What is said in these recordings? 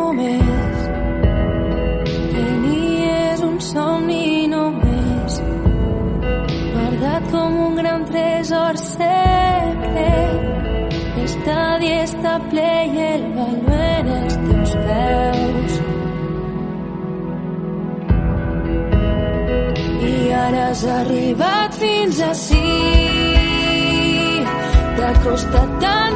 només. Que ni és un somni només. Guardat com un gran tresor secret. L'estadi està ple i el baló en els teus peus. I ara has arribat fins ací. T'ha costat tant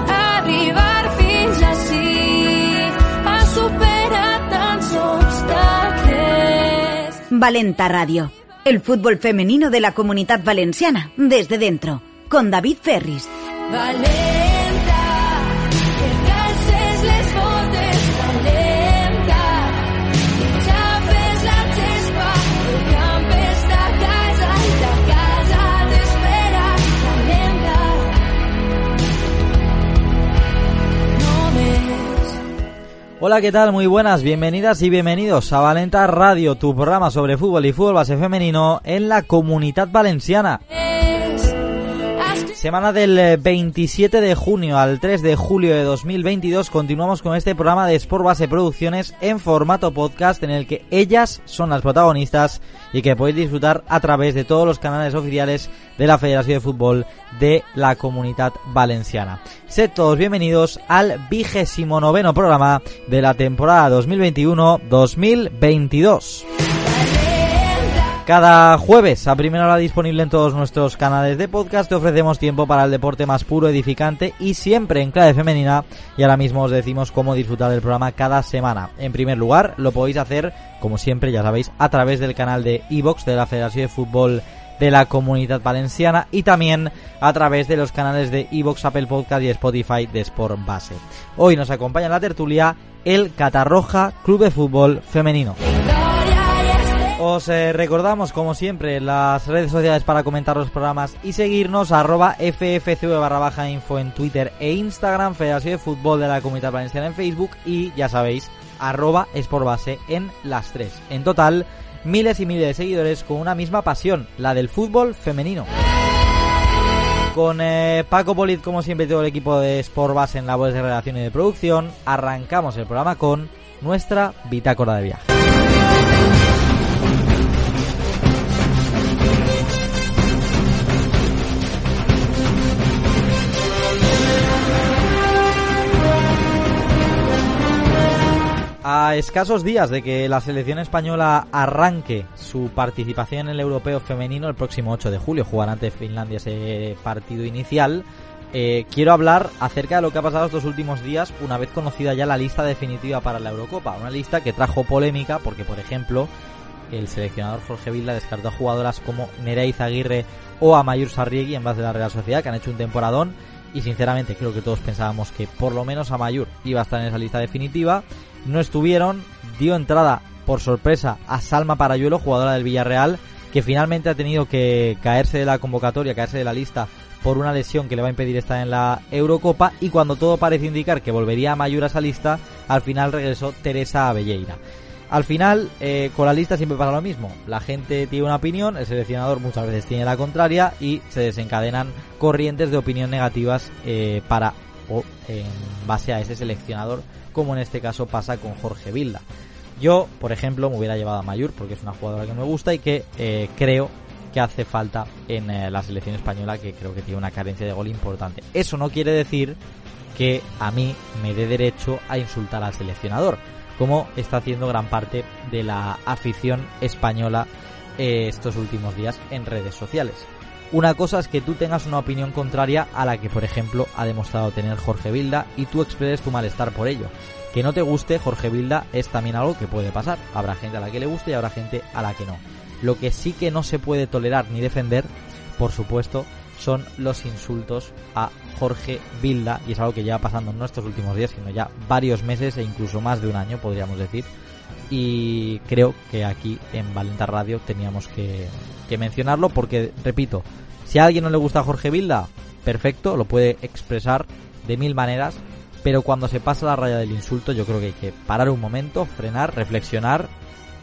Valenta Radio, el fútbol femenino de la comunidad valenciana, desde dentro, con David Ferris. Hola, ¿qué tal? Muy buenas, bienvenidas y bienvenidos a Valenta Radio, tu programa sobre fútbol y fútbol base femenino en la comunidad valenciana. Semana del eh, 27 de junio al 3 de julio de 2022 continuamos con este programa de Sport Base Producciones en formato podcast en el que ellas son las protagonistas y que podéis disfrutar a través de todos los canales oficiales de la Federación de Fútbol de la Comunidad Valenciana. Sed todos bienvenidos al vigésimo noveno programa de la temporada 2021-2022. Cada jueves a primera hora disponible en todos nuestros canales de podcast te ofrecemos tiempo para el deporte más puro, edificante y siempre en clave femenina y ahora mismo os decimos cómo disfrutar del programa cada semana. En primer lugar, lo podéis hacer, como siempre ya sabéis, a través del canal de iVox de la Federación de Fútbol de la Comunidad Valenciana y también a través de los canales de iVox, Apple Podcast y Spotify de Sport Base. Hoy nos acompaña en la tertulia el Catarroja Club de Fútbol Femenino. Os eh, recordamos, como siempre, las redes sociales para comentar los programas y seguirnos arroba ffcv barra baja info en Twitter e Instagram, Federación de Fútbol de la Comunidad Valenciana en Facebook y, ya sabéis, arroba Sportbase en las tres. En total, miles y miles de seguidores con una misma pasión, la del fútbol femenino. Con eh, Paco Polit, como siempre, todo el equipo de Sportbase en labores de redacción y de producción, arrancamos el programa con nuestra bitácora de viaje. A escasos días de que la selección española arranque su participación en el europeo femenino el próximo 8 de julio, jugará ante Finlandia ese partido inicial, eh, quiero hablar acerca de lo que ha pasado estos últimos días una vez conocida ya la lista definitiva para la Eurocopa. Una lista que trajo polémica porque, por ejemplo, el seleccionador Jorge Vilda descartó a jugadoras como Nerea Izaguirre o a Mayur Sarriegui en base de la Real Sociedad, que han hecho un temporadón. Y sinceramente creo que todos pensábamos que por lo menos a Mayur iba a estar en esa lista definitiva. No estuvieron, dio entrada por sorpresa a Salma Parayuelo, jugadora del Villarreal, que finalmente ha tenido que caerse de la convocatoria, caerse de la lista por una lesión que le va a impedir estar en la Eurocopa y cuando todo parece indicar que volvería a Mayur a esa lista, al final regresó Teresa Avelleira. Al final, eh, con la lista siempre pasa lo mismo. La gente tiene una opinión, el seleccionador muchas veces tiene la contraria y se desencadenan corrientes de opinión negativas eh, para o en base a ese seleccionador, como en este caso pasa con Jorge Vilda. Yo, por ejemplo, me hubiera llevado a Mayur porque es una jugadora que me gusta y que eh, creo que hace falta en eh, la selección española, que creo que tiene una carencia de gol importante. Eso no quiere decir que a mí me dé derecho a insultar al seleccionador, como está haciendo gran parte de la afición española eh, estos últimos días en redes sociales. Una cosa es que tú tengas una opinión contraria a la que, por ejemplo, ha demostrado tener Jorge Vilda y tú expreses tu malestar por ello. Que no te guste Jorge Vilda es también algo que puede pasar. Habrá gente a la que le guste y habrá gente a la que no. Lo que sí que no se puede tolerar ni defender, por supuesto, son los insultos a Jorge Vilda y es algo que lleva pasando no estos últimos días, sino ya varios meses e incluso más de un año, podríamos decir. Y creo que aquí en Valenta Radio teníamos que, que mencionarlo porque, repito, si a alguien no le gusta Jorge Vilda, perfecto, lo puede expresar de mil maneras, pero cuando se pasa la raya del insulto yo creo que hay que parar un momento, frenar, reflexionar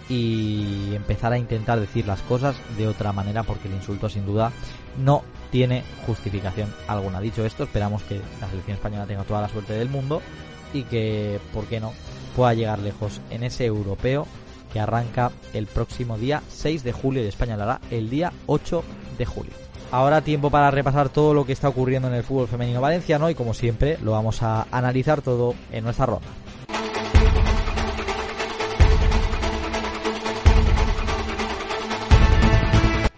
y empezar a intentar decir las cosas de otra manera porque el insulto sin duda no tiene justificación alguna. Dicho esto, esperamos que la selección española tenga toda la suerte del mundo y que, ¿por qué no?, pueda llegar lejos en ese europeo que arranca el próximo día 6 de julio y España lo hará el día 8 de julio. Ahora tiempo para repasar todo lo que está ocurriendo en el fútbol femenino valenciano y como siempre lo vamos a analizar todo en nuestra ronda.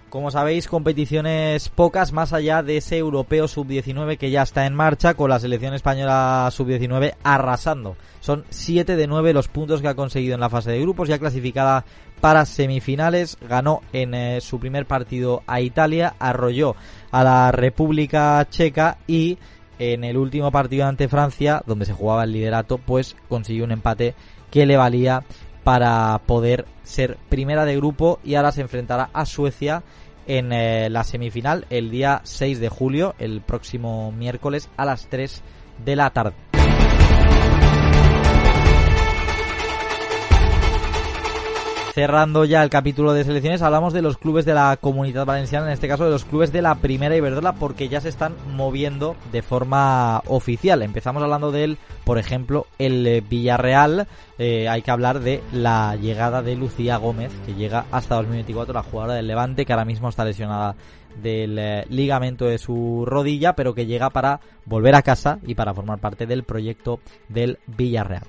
Como sabéis, competiciones pocas más allá de ese europeo sub-19 que ya está en marcha con la selección española sub-19 arrasando. Son 7 de 9 los puntos que ha conseguido en la fase de grupos, ya clasificada para semifinales. Ganó en eh, su primer partido a Italia, arrolló a la República Checa y en el último partido ante Francia, donde se jugaba el liderato, pues consiguió un empate que le valía para poder ser primera de grupo y ahora se enfrentará a Suecia en eh, la semifinal el día 6 de julio, el próximo miércoles a las 3 de la tarde. Cerrando ya el capítulo de selecciones, hablamos de los clubes de la comunidad valenciana, en este caso de los clubes de la primera Iberdrola, porque ya se están moviendo de forma oficial. Empezamos hablando de él, por ejemplo, el eh, Villarreal. Eh, hay que hablar de la llegada de Lucía Gómez, que llega hasta 2024, la jugadora del Levante, que ahora mismo está lesionada del eh, ligamento de su rodilla, pero que llega para volver a casa y para formar parte del proyecto del Villarreal.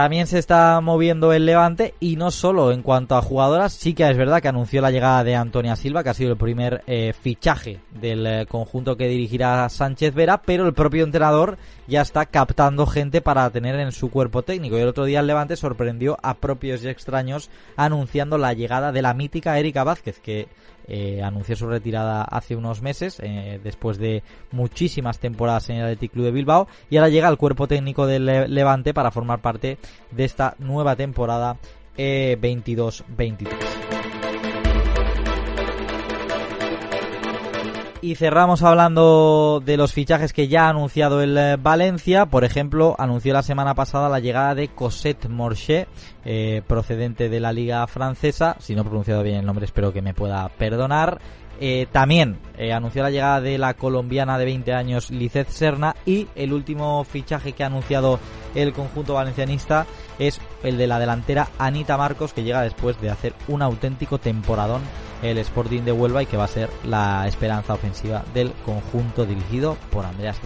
También se está moviendo el Levante y no solo en cuanto a jugadoras, sí que es verdad que anunció la llegada de Antonia Silva, que ha sido el primer eh, fichaje del eh, conjunto que dirigirá Sánchez Vera, pero el propio entrenador ya está captando gente para tener en su cuerpo técnico. Y el otro día el Levante sorprendió a propios y extraños anunciando la llegada de la mítica Erika Vázquez, que eh, anunció su retirada hace unos meses, eh, después de muchísimas temporadas en el Athletic Club de Bilbao, y ahora llega al cuerpo técnico del Levante para formar parte de esta nueva temporada 22-23. Y cerramos hablando de los fichajes que ya ha anunciado el eh, Valencia. Por ejemplo, anunció la semana pasada la llegada de Cosette Morché, eh, procedente de la Liga Francesa. Si no he pronunciado bien el nombre, espero que me pueda perdonar. Eh, también anunció la llegada de la colombiana de 20 años Lizeth Serna y el último fichaje que ha anunciado el conjunto valencianista es el de la delantera Anita Marcos que llega después de hacer un auténtico temporadón el Sporting de Huelva y que va a ser la esperanza ofensiva del conjunto dirigido por Andreas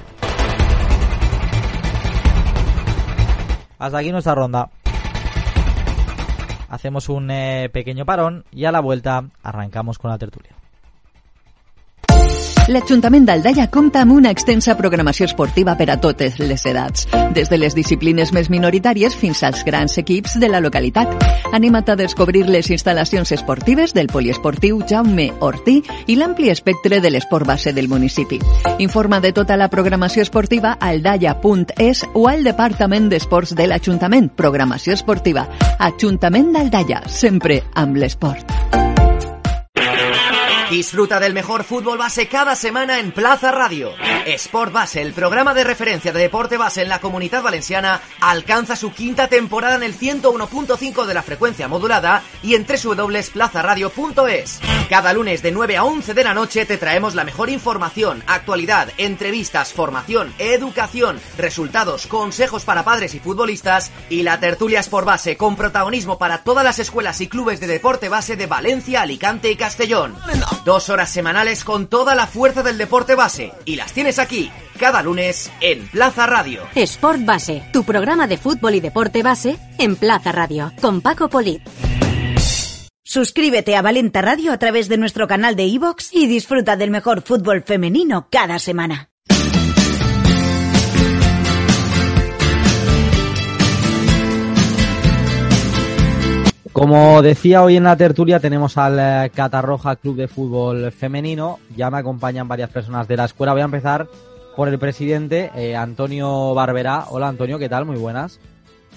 Hasta aquí nuestra ronda. Hacemos un eh, pequeño parón y a la vuelta arrancamos con la tertulia. L'Ajuntament d'Aldaia compta amb una extensa programació esportiva per a totes les edats, des de les disciplines més minoritàries fins als grans equips de la localitat. Anima't a descobrir les instal·lacions esportives del poliesportiu Jaume Ortí i l'ampli espectre de l'esport base del municipi. Informa de tota la programació esportiva a aldaia.es o al Departament d'Esports de l'Ajuntament. Programació esportiva. Ajuntament d'Aldaia, sempre amb l'esport. Disfruta del mejor fútbol base cada semana en Plaza Radio. Sport Base, el programa de referencia de deporte base en la comunidad valenciana, alcanza su quinta temporada en el 101.5 de la frecuencia modulada y en www.plazaradio.es. Cada lunes de 9 a 11 de la noche te traemos la mejor información, actualidad, entrevistas, formación, educación, resultados, consejos para padres y futbolistas y la tertulia Sport Base con protagonismo para todas las escuelas y clubes de deporte base de Valencia, Alicante y Castellón. Dos horas semanales con toda la fuerza del deporte base. Y las tienes aquí, cada lunes, en Plaza Radio. Sport Base, tu programa de fútbol y deporte base en Plaza Radio, con Paco Polit. Suscríbete a Valenta Radio a través de nuestro canal de iVoox y disfruta del mejor fútbol femenino cada semana. Como decía hoy en la tertulia, tenemos al eh, Catarroja Club de Fútbol Femenino. Ya me acompañan varias personas de la escuela. Voy a empezar por el presidente, eh, Antonio Barberá. Hola Antonio, ¿qué tal? Muy buenas.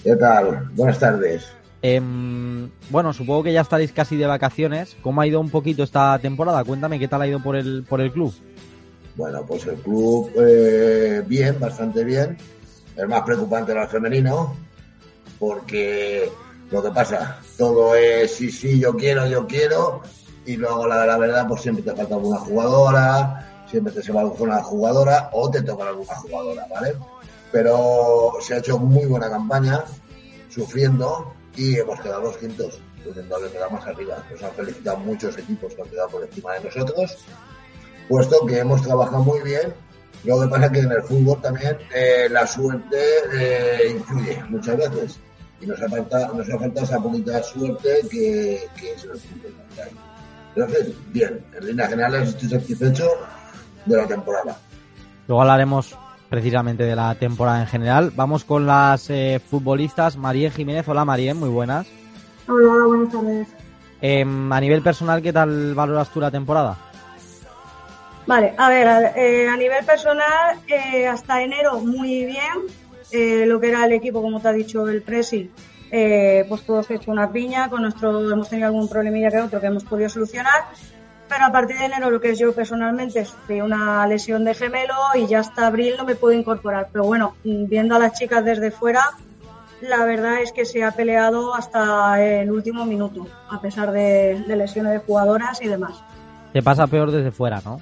¿Qué tal? Buenas tardes. Em, bueno, supongo que ya estaréis casi de vacaciones. ¿Cómo ha ido un poquito esta temporada? Cuéntame qué tal ha ido por el, por el club. Bueno, pues el club eh, bien, bastante bien. Es más preocupante el femenino, porque lo que pasa, todo es sí, sí, yo quiero, yo quiero, y luego la, la verdad, pues siempre te falta alguna jugadora, siempre te se va alguna jugadora o te toca alguna jugadora, ¿vale? Pero se ha hecho muy buena campaña, sufriendo y hemos quedado los quintos, haber quedado más arriba. Nos han felicitado muchos equipos que han quedado por encima de nosotros, puesto que hemos trabajado muy bien. Lo que pasa es que en el fútbol también eh, la suerte eh, influye muchas veces y nos ha faltado, nos ha faltado esa poquita suerte que, que es el fútbol. Entonces, bien, en líneas generales estoy satisfecho de la temporada. Luego hablaremos precisamente de la temporada en general. Vamos con las eh, futbolistas. María Jiménez. Hola María, muy buenas. Hola, hola, buenas tardes. Em, a nivel personal, ¿qué tal valoras tú la temporada? Vale, a ver, a, eh, a nivel personal, eh, hasta enero muy bien. Eh, lo que era el equipo, como te ha dicho el Presi, eh, pues todos hecho una piña. Con nuestro hemos tenido algún problemilla que otro que hemos podido solucionar. Pero a partir de enero, lo que es yo personalmente, sufrí una lesión de gemelo y ya hasta abril no me puedo incorporar. Pero bueno, viendo a las chicas desde fuera, la verdad es que se ha peleado hasta el último minuto, a pesar de, de lesiones de jugadoras y demás. Te pasa peor desde fuera, ¿no?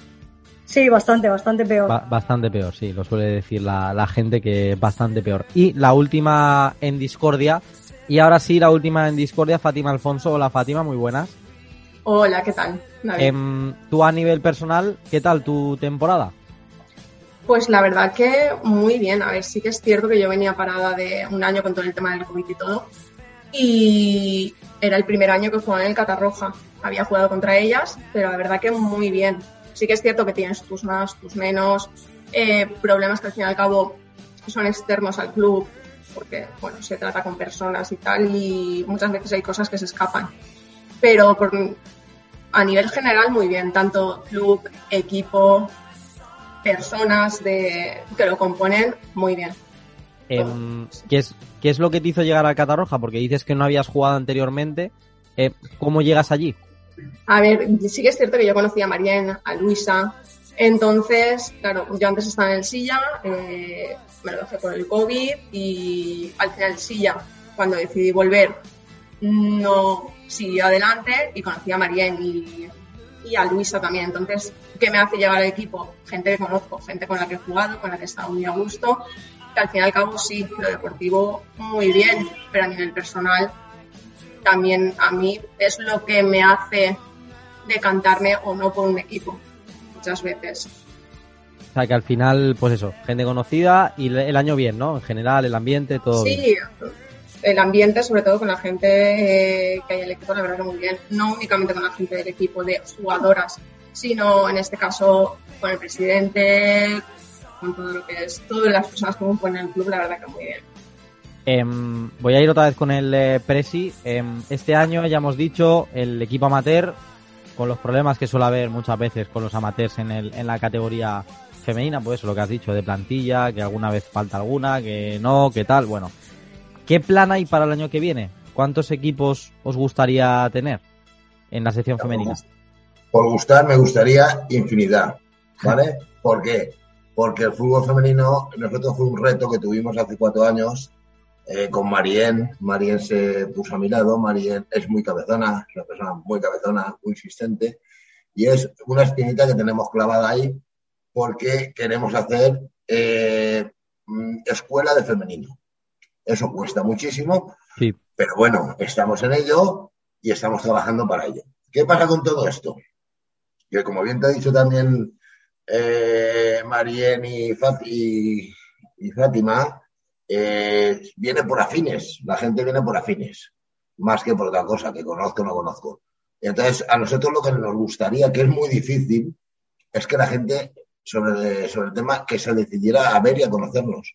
Sí, bastante, bastante peor. Ba- bastante peor, sí, lo suele decir la, la gente que bastante peor. Y la última en discordia, y ahora sí, la última en discordia, Fátima Alfonso. Hola Fátima, muy buenas. Hola, ¿qué tal? Em, tú a nivel personal, ¿qué tal tu temporada? Pues la verdad que muy bien. A ver, sí que es cierto que yo venía parada de un año con todo el tema del COVID y todo. Y era el primer año que jugaba en el Catarroja. Había jugado contra ellas, pero la verdad que muy bien. Sí que es cierto que tienes tus más, tus menos, eh, problemas que al fin y al cabo son externos al club, porque bueno, se trata con personas y tal, y muchas veces hay cosas que se escapan. Pero por, a nivel general muy bien, tanto club, equipo, personas de, que lo componen, muy bien. Em, ¿qué, es, ¿Qué es lo que te hizo llegar al Catarroja? Porque dices que no habías jugado anteriormente. Eh, ¿Cómo llegas allí? A ver, sí que es cierto que yo conocí a Marién, a Luisa, entonces, claro, yo antes estaba en el Silla, eh, me lo dejé por el COVID y al final el Silla, cuando decidí volver, no siguió adelante y conocí a Marién y, a Luisa también. Entonces, ¿qué me hace llegar al equipo? Gente que conozco, gente con la que he jugado, con la que he estado muy a gusto, que al fin y al cabo sí, lo deportivo muy bien, pero a nivel personal también a mí es lo que me hace decantarme o no por un equipo muchas veces. O sea, que al final, pues eso, gente conocida y el año bien, ¿no? En general, el ambiente, todo bien. Sí, el ambiente, sobre todo con la gente eh, que hay en el equipo, la verdad que muy bien. No únicamente con la gente del equipo de jugadoras, sino en este caso con el presidente, con todo lo que es, todas las personas que componen el club, la verdad que muy bien. Em, voy a ir otra vez con el eh, Presi. Em, este año ya hemos dicho el equipo amateur, con los problemas que suele haber muchas veces con los amateurs en, el, en la categoría femenina, pues lo que has dicho de plantilla, que alguna vez falta alguna, que no, que tal. Bueno, ¿qué plan hay para el año que viene? ¿Cuántos equipos os gustaría tener en la sección femenina? Por gustar, me gustaría infinidad, ¿vale? ¿Por qué? Porque el fútbol femenino, nosotros fue un reto que tuvimos hace cuatro años eh, con Marien. Marien se puso a mi lado. Marien es muy cabezona, es una persona muy cabezona, muy insistente. Y es una espinita que tenemos clavada ahí porque queremos hacer eh, mm, escuela de femenino. Eso cuesta muchísimo, Sí. pero bueno, estamos en ello y estamos trabajando para ello. ¿Qué pasa con todo esto? Que como bien te ha dicho también eh, Marien y, Fat- y- y Fátima, eh, viene por afines, la gente viene por afines, más que por otra cosa, que conozco o no conozco. Y entonces, a nosotros lo que nos gustaría, que es muy difícil, es que la gente sobre, sobre el tema que se decidiera a ver y a conocernos.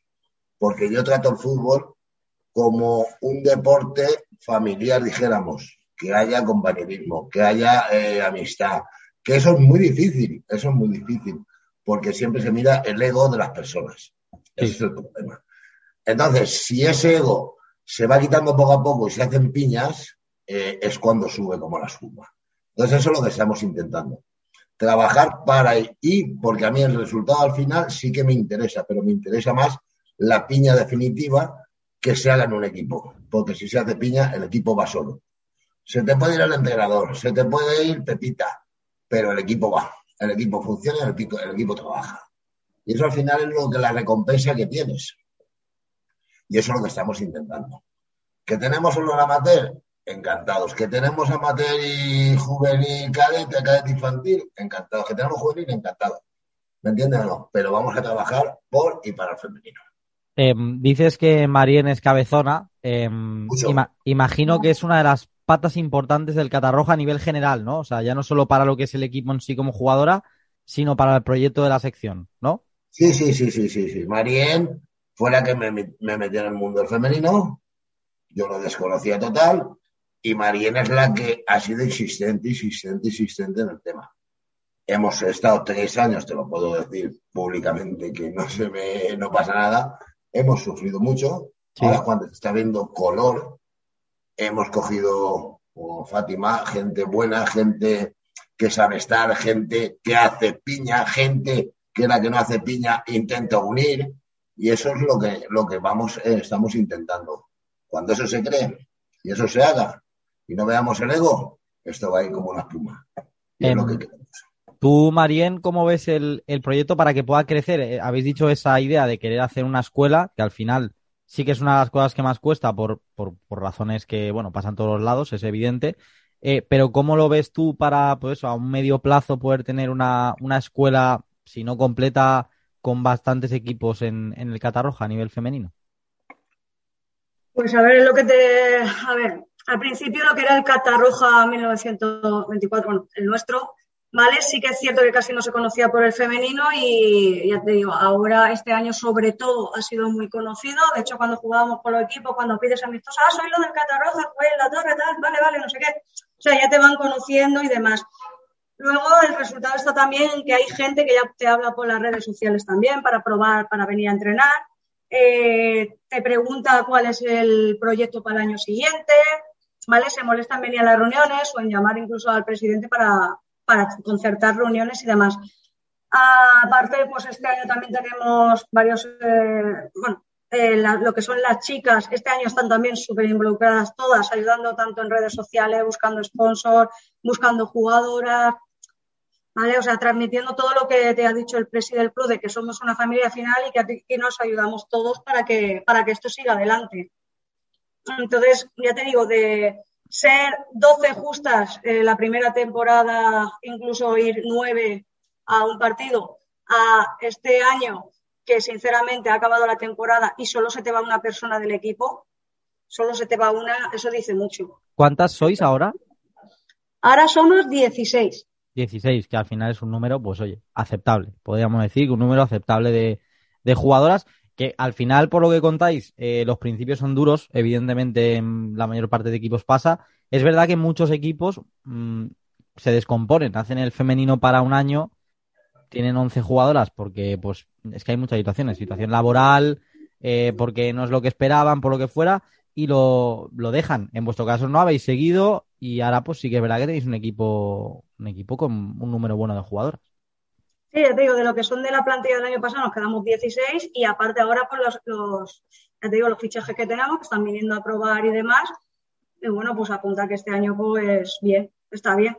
Porque yo trato el fútbol como un deporte familiar, dijéramos, que haya compañerismo, que haya eh, amistad, que eso es muy difícil, eso es muy difícil, porque siempre se mira el ego de las personas. Ese es el problema. Entonces, si ese ego se va quitando poco a poco y se hacen piñas, eh, es cuando sube como la espuma. Entonces, eso es lo que estamos intentando. Trabajar para y porque a mí el resultado al final sí que me interesa, pero me interesa más la piña definitiva que se haga en un equipo. Porque si se hace piña, el equipo va solo. Se te puede ir el entrenador, se te puede ir Pepita, pero el equipo va. el equipo funciona el el equipo trabaja. Y eso al final es lo que la recompensa que tienes. Y eso es lo que estamos intentando. ¿Que tenemos solo el amateur? Encantados. ¿Que tenemos amateur y juvenil cadete, cadete infantil? Encantados. ¿Que tenemos juvenil? Encantados. ¿Me entiendes o no? Pero vamos a trabajar por y para el femenino. Eh, dices que Marien es cabezona. Eh, ima- imagino que es una de las patas importantes del Catarroja a nivel general, ¿no? O sea, ya no solo para lo que es el equipo en sí como jugadora, sino para el proyecto de la sección, ¿no? Sí, sí, sí, sí, sí, sí. Marien fue la que me, me metió en el mundo femenino. Yo lo desconocía total. Y Marien es la que ha sido insistente, insistente, insistente en el tema. Hemos estado tres años, te lo puedo decir públicamente, que no se me, no pasa nada. Hemos sufrido mucho. Sí. Ahora cuando se está viendo color, hemos cogido como Fátima, gente buena, gente que sabe estar, gente que hace piña, gente que la que no hace piña intenta unir. Y eso es lo que, lo que vamos, eh, estamos intentando. Cuando eso se cree y eso se haga y no veamos el ego, esto va a ir como una espuma. Y es Em, lo que queremos. Tú, Marien, ¿cómo ves el, el proyecto para que pueda crecer? Eh, habéis dicho esa idea de querer hacer una escuela, que al final sí que es una de las cosas que más cuesta por, por, por razones que, bueno, pasan todos los lados, es evidente. Eh, pero ¿cómo lo ves tú para, pues eso, a un medio plazo poder tener una, una escuela, si no completa, con bastantes equipos en, en el Catarroja a nivel femenino? Pues a ver, lo que te. A ver, al principio lo que era el Catarroja 1924, bueno, el nuestro, ¿vale? Sí que es cierto que casi no se conocía por el femenino y ya te digo, ahora este año sobre todo ha sido muy conocido. De hecho, cuando jugábamos con los equipos, cuando pides amistosos, ah, soy lo del Catarroja, pues la torre, tal, vale, vale, no sé qué. O sea, ya te van conociendo y demás. Luego el resultado está también que hay gente que ya te habla por las redes sociales también para probar, para venir a entrenar. Eh, te pregunta cuál es el proyecto para el año siguiente, ¿vale? Se molesta en venir a las reuniones o en llamar incluso al presidente para, para concertar reuniones y demás. Aparte, pues este año también tenemos varios, eh, bueno, eh, lo que son las chicas, este año están también súper involucradas todas, ayudando tanto en redes sociales, buscando sponsors, buscando jugadoras, ¿vale? O sea, transmitiendo todo lo que te ha dicho el presidente del club, de que somos una familia final y que aquí nos ayudamos todos para que, para que esto siga adelante. Entonces, ya te digo, de ser 12 justas eh, la primera temporada, incluso ir 9 a un partido, a este año que sinceramente ha acabado la temporada y solo se te va una persona del equipo, solo se te va una, eso dice mucho. ¿Cuántas sois ahora? Ahora somos 16. 16, que al final es un número, pues oye, aceptable. Podríamos decir un número aceptable de, de jugadoras que al final, por lo que contáis, eh, los principios son duros. Evidentemente, en la mayor parte de equipos pasa. Es verdad que muchos equipos mm, se descomponen, hacen el femenino para un año, tienen 11 jugadoras porque pues es que hay muchas situaciones, situación laboral, eh, porque no es lo que esperaban, por lo que fuera, y lo, lo dejan. En vuestro caso no habéis seguido y ahora pues sí que es verdad que tenéis un equipo, un equipo con un número bueno de jugadoras. Sí, ya te digo, de lo que son de la plantilla del año pasado nos quedamos 16 y aparte ahora pues los, los, ya te digo, los fichajes que tenemos que están viniendo a probar y demás. Y bueno, pues apunta que este año pues bien, está bien.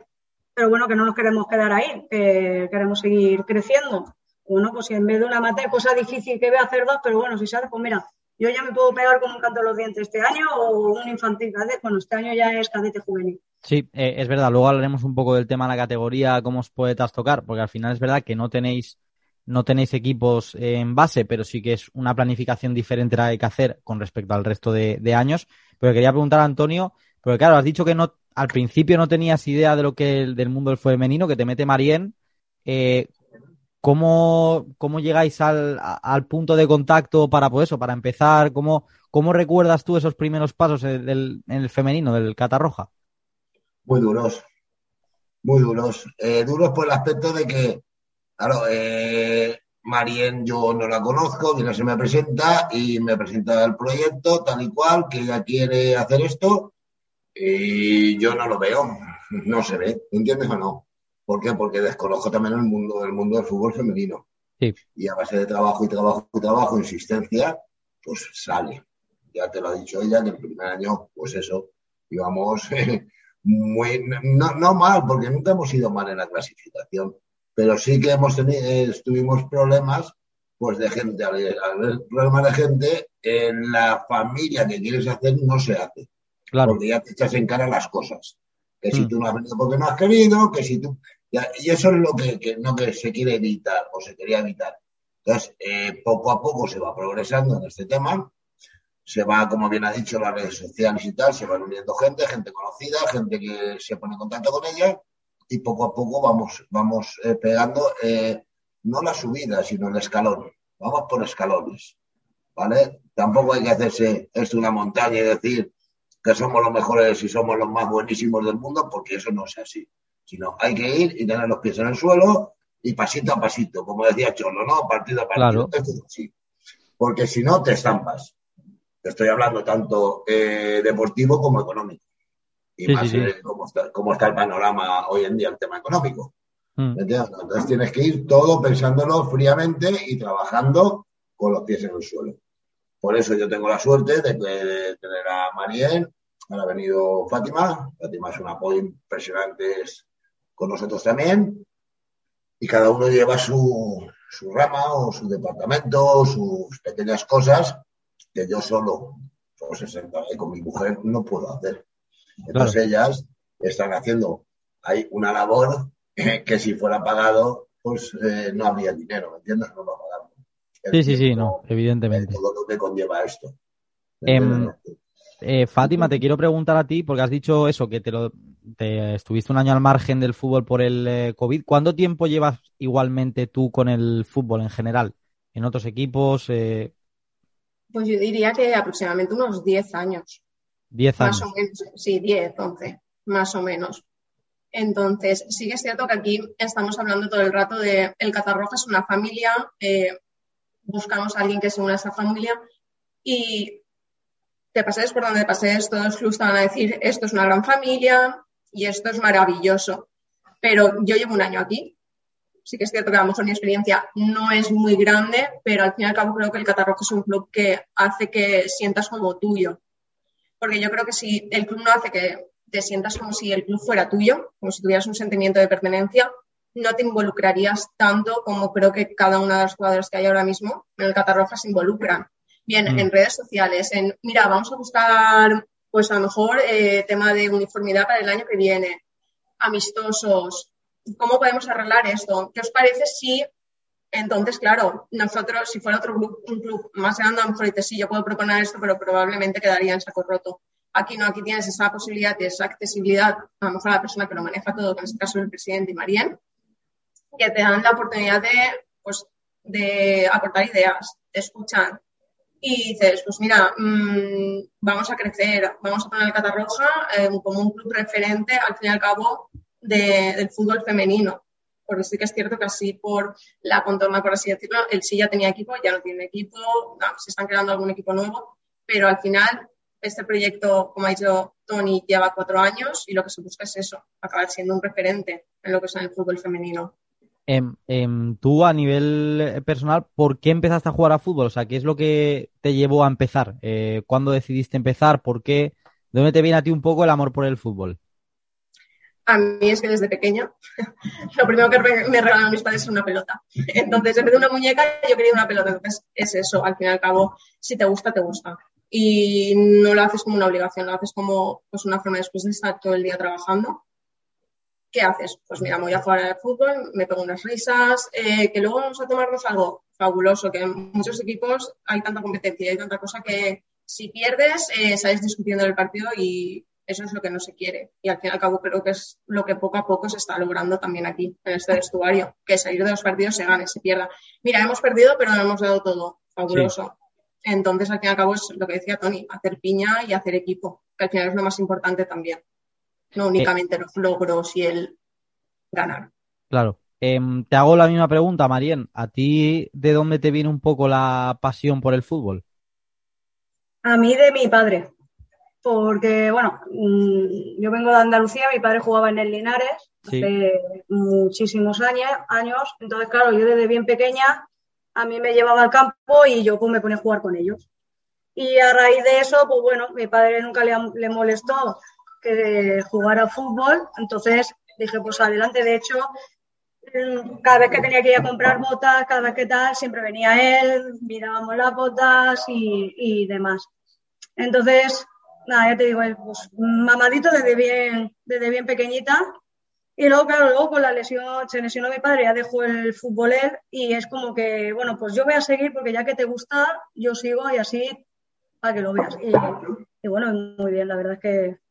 Pero bueno, que no nos queremos quedar ahí, que queremos seguir creciendo. Bueno, pues si en vez de una materia, cosa difícil que ve hacer dos, pero bueno, si sale, pues mira, yo ya me puedo pegar como un canto de los dientes este año o un infantil cadete. Bueno, este año ya es cadete juvenil. Sí, eh, es verdad. Luego hablaremos un poco del tema de la categoría, cómo os puede tocar, porque al final es verdad que no tenéis, no tenéis equipos en base, pero sí que es una planificación diferente la que hay que hacer con respecto al resto de, de años. Pero quería preguntar a Antonio, porque claro, has dicho que no, al principio no tenías idea de lo que del mundo del femenino, que te mete Marien. Eh, ¿cómo, ¿Cómo llegáis al, al punto de contacto para pues eso, para empezar? ¿Cómo, cómo recuerdas tú esos primeros pasos en el, en el femenino, del Catarroja? Muy duros, muy duros. Eh, duros por el aspecto de que, claro, eh, Marien yo no la conozco, viene se me presenta y me presenta el proyecto tal y cual, que ella quiere hacer esto y yo no lo veo, no se ve, ¿entiendes o no? ¿Por qué? Porque desconozco también el mundo, el mundo del fútbol femenino. Sí. Y a base de trabajo y trabajo y trabajo, insistencia, pues sale. Ya te lo ha dicho ella, que el primer año, pues eso, íbamos muy, no, no mal, porque nunca hemos ido mal en la clasificación, pero sí que hemos tenido, eh, tuvimos problemas pues de gente, al haber problemas de gente, en la familia que quieres hacer no se hace. Claro. Porque ya te echas en cara las cosas. Que si Mm. tú no has venido porque no has querido, que si tú... y eso es lo que, que no que se quiere evitar o se quería evitar. Entonces, eh, poco a poco se va progresando en este tema. Se va, como bien ha dicho, las redes sociales y tal, se van uniendo gente, gente conocida, gente que se pone en contacto con ella y poco a poco vamos, vamos eh, pegando eh, no la subida, sino el escalón. Vamos por escalones, ¿vale? Tampoco hay que hacerse esto una montaña y decir que somos los mejores y somos los más buenísimos del mundo, porque eso no es así. Sino hay que ir y tener los pies en el suelo y pasito a pasito, como decía Cholo, ¿no? Partido a partido. Claro. Esto es así. Porque si no, te estampas. Te estoy hablando tanto eh, deportivo como económico. Y Sí, más sí, sí. eh, cómo, está, cómo está el panorama hoy en día, el tema económico. Mm. Entonces tienes que ir todo pensándolo fríamente y trabajando con los pies en el suelo. Por eso yo tengo la suerte de, que- de tener a Marien, ahora ha venido Fátima, Fátima es un apoyo impresionante es con nosotros también, y cada uno lleva su, su rama o su departamento, sus pequeñas cosas que yo solo, pues, con mi mujer, no puedo hacer. Entonces ellas están haciendo hay una labor que si fuera pagado, pues eh, no habría dinero, ¿me entiendes? No lo Sí, sí, sí, no, evidentemente. Todo lo que conlleva esto. ¿me Em? Eh, Fátima, te quiero preguntar a ti, porque has dicho eso, que te, lo, te estuviste un año al margen del fútbol por el eh, COVID. ¿Cuánto tiempo llevas igualmente tú con el fútbol en general? ¿En otros equipos? Eh, Pues yo diría que aproximadamente unos 10 años. ¿10 Más años? o menos, sí, 10, 11, más o menos. Entonces, sí que es cierto que aquí estamos hablando todo el rato de el Catarroja es una familia, eh, buscamos a alguien que se una a esa familia y te pases por donde pases, todos los te van a decir esto es una gran familia y esto es maravilloso. Pero yo llevo un año aquí. Sí que es cierto que a lo mejor mi experiencia no es muy grande, pero al fin y al cabo creo que el Catarroja es un club que hace que sientas como tuyo porque yo creo que si el club no hace que te sientas como si el club fuera tuyo, como si tuvieras un sentimiento de pertenencia, no te involucrarías tanto como creo que cada una de las jugadoras que hay ahora mismo en el Catarroja se involucran. Bien, Mm. en redes sociales, en, mira, vamos a buscar, pues a lo mejor, eh, tema de uniformidad para el año que viene, amistosos, ¿cómo podemos arreglar esto? ¿Qué os parece si entonces, claro, nosotros, si fuera otro club, un club más grande, a lo mejor dices, sí, yo puedo proponer esto, pero probablemente quedaría en saco roto. Aquí no, aquí tienes esa posibilidad y esa accesibilidad, a lo mejor a la persona que lo maneja todo, que en este caso es el presidente y Marien, que te dan la oportunidad de, pues, de aportar ideas, te escuchan. Y dices, pues mira, mmm, vamos a crecer, vamos a poner el Catarroja eh, como un club referente, al fin y al cabo, de, del fútbol femenino porque sí que es cierto que así por la contorna, por así decirlo, el sí ya tenía equipo, ya no tiene equipo, no, se están creando algún equipo nuevo, pero al final este proyecto, como ha dicho Tony, lleva cuatro años y lo que se busca es eso, acabar siendo un referente en lo que es el fútbol femenino. Em, em, tú, a nivel eh, personal, ¿por qué empezaste a jugar a fútbol? O sea, ¿qué es lo que te llevó a empezar? Eh, ¿Cuándo decidiste empezar? ¿Por qué? ¿De dónde te viene a ti un poco el amor por el fútbol? A mí es que desde pequeña lo primero que me regalaron mis padres es una pelota. Entonces, en vez de una muñeca, yo quería una pelota. Entonces, es eso. Al fin y al cabo, si te gusta, te gusta. Y no lo haces como una obligación, lo haces como pues, una forma después de estar todo el día trabajando. ¿Qué haces? Pues mira, me voy a jugar al fútbol, me pongo unas risas, eh, que luego vamos a tomarnos algo fabuloso, que en muchos equipos hay tanta competencia, hay tanta cosa que si pierdes, eh, sales discutiendo del partido y eso es lo que no se quiere. Y al fin y al cabo creo que es lo que poco a poco se está logrando también aquí, en este vestuario, que salir de los partidos se gane, se pierda. Mira, hemos perdido, pero no hemos dado todo. Fabuloso. Sí. Entonces, al fin y al cabo es lo que decía Tony, hacer piña y hacer equipo, que al final es lo más importante también. No únicamente eh, los logros y el ganar. Claro. Eh, te hago la misma pregunta, Marien. ¿A ti de dónde te viene un poco la pasión por el fútbol? A mí de mi padre porque, bueno, mm, yo vengo de Andalucía, mi padre jugaba en el Linares sí. hace muchísimos años, años, entonces, claro, yo desde bien pequeña, a mí me llevaba al campo y yo pues me ponía a jugar con ellos. Y a raíz de eso, pues bueno, mi padre nunca le, le molestó que jugara fútbol, entonces dije, pues adelante, de hecho, mm, cada vez que tenía que ir a comprar botas, cada vez que tal, siempre venía él, mirábamos las botas y, y demás. Entonces, nada, ya te digo, pues, mamadito desde bien, desde bien pequeñita. Y luego, claro, luego con la lesión, se lesionó mi padre, ya dejó el fútbol él y es como que, bueno, pues yo voy a seguir porque ya que te gusta, yo sigo y así para que lo veas. Y, y bueno, muy bien, la verdad es que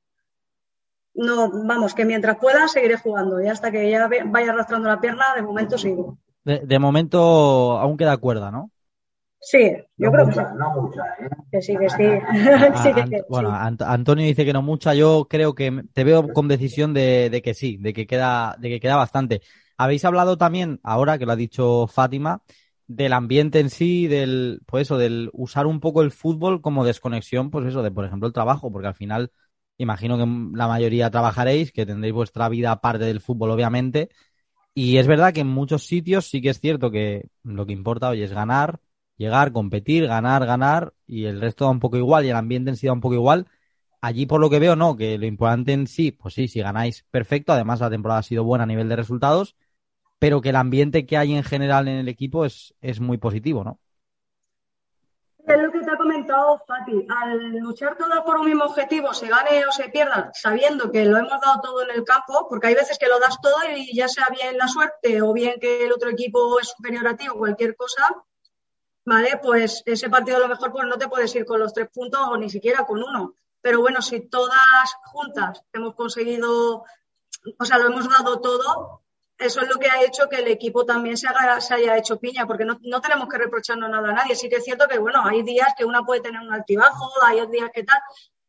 no, vamos, que mientras pueda seguiré jugando y hasta que ya vaya arrastrando la pierna, de momento sigo. De, de momento aún queda cuerda, ¿no? Sí, yo No creo que sí. no mucha, ¿eh? Que sí, que sí. A- Sí, que Ant- sí. bueno, Ant- Antonio dice que no mucha, yo creo que te veo con decisión de, de que sí, de que queda, de que queda bastante. Habéis hablado también, ahora que lo ha dicho Fátima, del ambiente en sí, del, pues eso, del usar un poco el fútbol como desconexión, pues eso, de por ejemplo el trabajo, porque al final imagino que la mayoría trabajaréis, que tendréis vuestra vida aparte del fútbol, obviamente. Y es verdad que en muchos sitios sí que es cierto que lo que importa hoy es ganar, llegar, competir, ganar, ganar, y el resto da un poco igual, y el ambiente en sí da un poco igual. Allí, por lo que veo, no, que lo importante en sí, pues sí, si ganáis, perfecto. Además, la temporada ha sido buena a nivel de resultados, pero que el ambiente que hay en general en el equipo es, es muy positivo, ¿no? Es lo Fati. Al luchar todas por un mismo objetivo, se gane o se pierda, sabiendo que lo hemos dado todo en el campo, porque hay veces que lo das todo y ya sea bien la suerte o bien que el otro equipo es superior a ti o cualquier cosa, ¿vale? Pues ese partido a lo mejor pues no te puedes ir con los tres puntos o ni siquiera con uno. Pero bueno, si todas juntas hemos conseguido, o sea, lo hemos dado todo, eso es lo que ha hecho que el equipo también se, haya hecho piña, porque no, no tenemos que reprocharnos nada a nadie. Sí que es cierto que, bueno, hay días que una puede tener un altibajo, hay días que tal,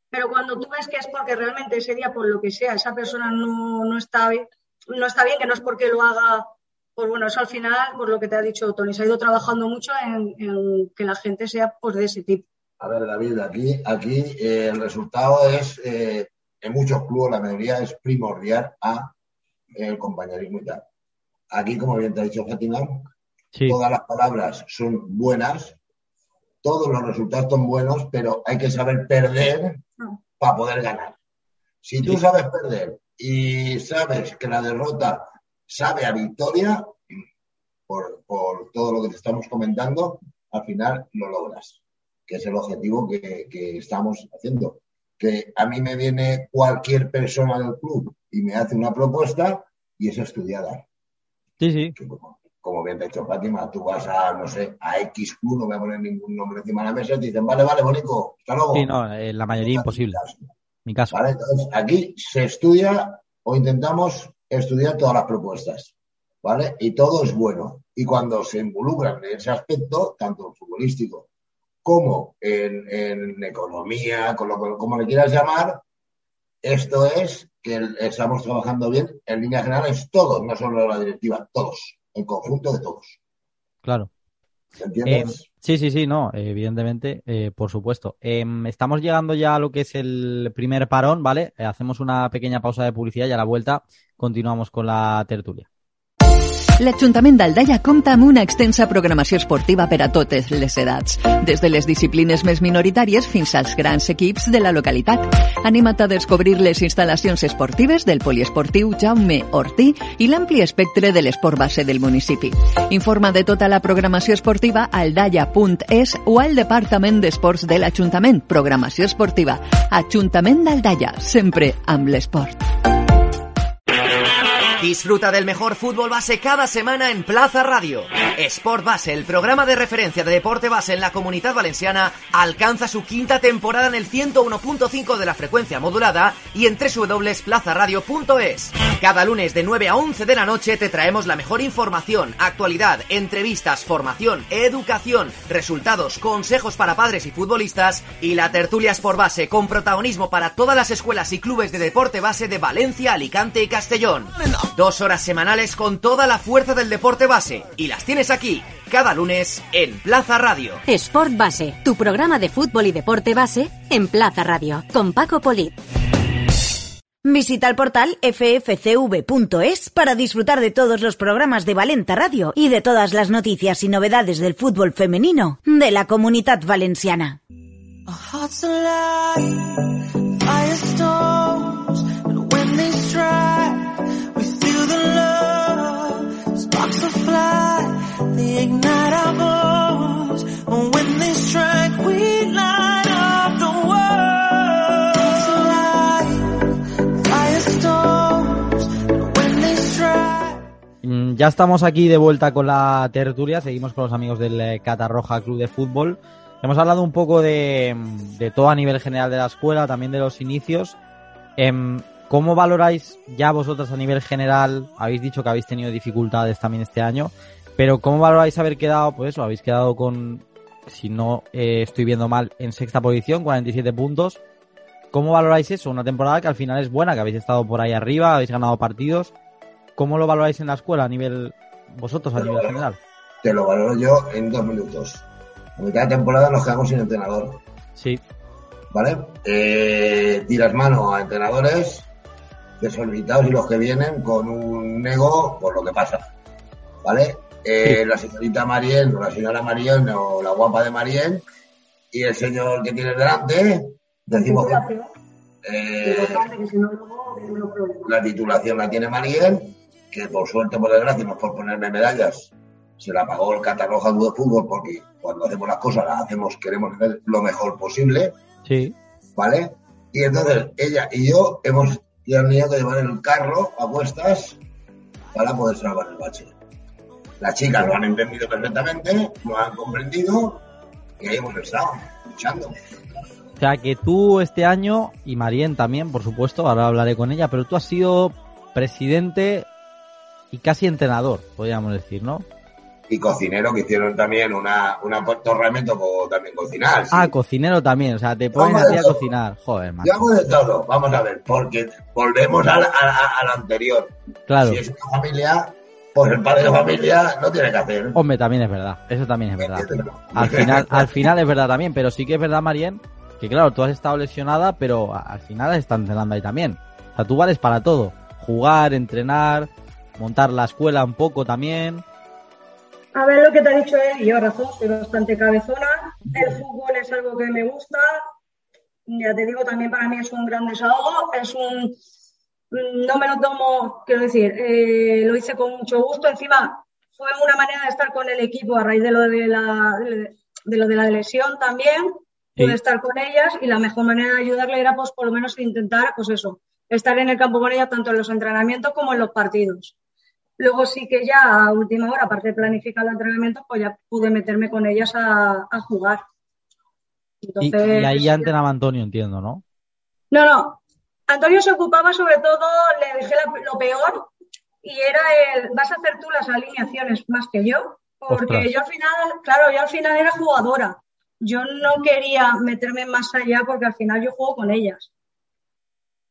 pero cuando tú ves que es porque realmente ese día, por lo que sea, esa persona no, no, está, no está bien, que no es porque lo haga, pues bueno, eso al final, por lo que te ha dicho Tony, se ha ido trabajando mucho en, en que la gente sea pues de ese tipo. A ver, David, aquí, aquí eh, el resultado es, eh, en muchos clubes, la mayoría es primordial a el compañerismo y tal. Aquí, como bien te ha dicho Fátima, Sí. todas las palabras son buenas, todos los resultados son buenos, pero hay que saber perder para poder ganar. Si tú sabes perder y sabes que la derrota sabe a victoria, por, por todo lo que te estamos comentando, al final lo logras, que es el objetivo que, que estamos haciendo. Que a mí me viene cualquier persona del club y me hace una propuesta y es estudiada. Sí, sí. Que como, como bien te ha dicho Fátima, tú vas a, no sé, a X club, no voy a poner ningún nombre encima de la mesa, y te dicen, vale, vale, bonito, hasta luego. Sí, no, eh, la mayoría imposible. Mi caso. ¿Vale? Entonces, aquí se estudia o intentamos estudiar todas las propuestas, ¿vale? Y todo es bueno. Y cuando se involucran en ese aspecto, tanto futbolístico como en, en economía, con lo como le quieras llamar, esto es que el- estamos trabajando bien en líneas generales todos, no solo la directiva, todos, el conjunto de todos. Claro. Eh, ¿Entiendes? sí, sí, sí, no, evidentemente, eh, por supuesto. Em, estamos llegando ya a lo que es el primer parón, ¿vale? Eh, hacemos una pequeña pausa de publicidad y a la vuelta continuamos con la tertulia. L'Ajuntament d'Aldaia compta amb una extensa programació esportiva per a totes les edats, des de les disciplines més minoritàries fins als grans equips de la localitat. Anima't a descobrir les instal·lacions esportives del poliesportiu Jaume Ortí i l'ampli espectre de l'esport base del municipi. Informa de tota la programació esportiva a aldaia.es o al Departament d'Esports de l'Ajuntament. Programació esportiva. Ajuntament d'Aldaia, sempre amb l'esport. Disfruta del mejor fútbol base cada semana en Plaza Radio. Sport Base, el programa de referencia de deporte base en la comunidad valenciana, alcanza su quinta temporada en el 101.5 de la frecuencia modulada y en www.plazaradio.es. Cada lunes de 9 a 11 de la noche te traemos la mejor información, actualidad, entrevistas, formación, educación, resultados, consejos para padres y futbolistas y la tertulia Sport Base con protagonismo para todas las escuelas y clubes de deporte base de Valencia, Alicante y Castellón. Dos horas semanales con toda la fuerza del deporte base y las tienes aquí, cada lunes en Plaza Radio. Sport Base, tu programa de fútbol y deporte base en Plaza Radio, con Paco Polit. Visita el portal ffcv.es para disfrutar de todos los programas de Valenta Radio y de todas las noticias y novedades del fútbol femenino de la comunidad valenciana. Ya estamos aquí de vuelta con la tertulia, seguimos con los amigos del eh, Catarroja Club de Fútbol. Hemos hablado un poco de, de todo a nivel general de la escuela, también de los inicios. Em, ¿Cómo valoráis ya vosotros a nivel general? Habéis dicho que habéis tenido dificultades también este año, pero ¿cómo valoráis haber quedado? Pues eso, habéis quedado con, si no eh, estoy viendo mal, en sexta posición, 47 puntos. ¿Cómo valoráis eso? Una temporada que al final es buena, que habéis estado por ahí arriba, habéis ganado partidos. ¿Cómo lo valoráis en la escuela a nivel, vosotros a Te nivel valoro. general? Te lo valoro yo en dos minutos. A mitad de temporada nos quedamos sin entrenador. Sí, ¿Vale? Eh, tiras mano a entrenadores desorbitados y los que vienen con un ego por lo que pasa. ¿Vale? Eh, La señorita Marien, o la señora Marien, o la guapa de Marien, y el señor que tienes delante, decimos que eh, la titulación la tiene Marien, que por suerte, por desgracia, no es por ponerme medallas, se la pagó el Catarroja de Fútbol porque cuando hacemos las cosas las hacemos, queremos hacer lo mejor posible, sí. ¿vale? Y entonces ella y yo hemos tenido que llevar el carro a cuestas para poder salvar el bache. Las chicas lo han entendido perfectamente, lo han comprendido y ahí hemos estado luchando. O sea que tú este año, y Marien también, por supuesto, ahora hablaré con ella, pero tú has sido presidente y casi entrenador, podríamos decir, ¿no? Y cocinero que hicieron también una, una torramento también cocinar. sí. Ah, cocinero también, o sea, te ponen Vamos a cocinar. Joder, man. Yo hago de todo, vamos a ver, porque volvemos al, a, a- al anterior. Claro. Si es una familia, pues el padre de familia no tiene que hacer. Hombre, también es verdad, eso también es verdad. Al final, al final es verdad también, pero sí que es verdad, Marien, que claro, tú has estado lesionada, pero al final has estado entrenando ahí también. O sea, tú vales para todo. Jugar, entrenar, montar la escuela un poco también. A ver lo que te ha dicho él, y yo razón, soy bastante cabezona. El fútbol es algo que me gusta. Ya te digo, también para mí es un gran desahogo. Es un. No me lo tomo, quiero decir, eh, lo hice con mucho gusto. Encima, fue una manera de estar con el equipo a raíz de lo de la, de lo de la lesión también. Pude Sí. estar con ellas y la mejor manera de ayudarle era, pues, por lo menos intentar, pues eso, estar en el campo con ellas tanto en los entrenamientos como en los partidos. Luego sí que ya a última hora, aparte de planificar los entrenamientos, pues ya pude meterme con ellas a, a jugar. Y, Entonces, y ahí ya entrenaba Antonio, entiendo, ¿no? No, no. Antonio se ocupaba sobre todo, le dejé la- lo peor, y era el, vas a hacer tú las alineaciones más que yo, porque Ostras. yo al final, claro, yo al final era jugadora. Yo no quería meterme más allá porque al final yo juego con ellas.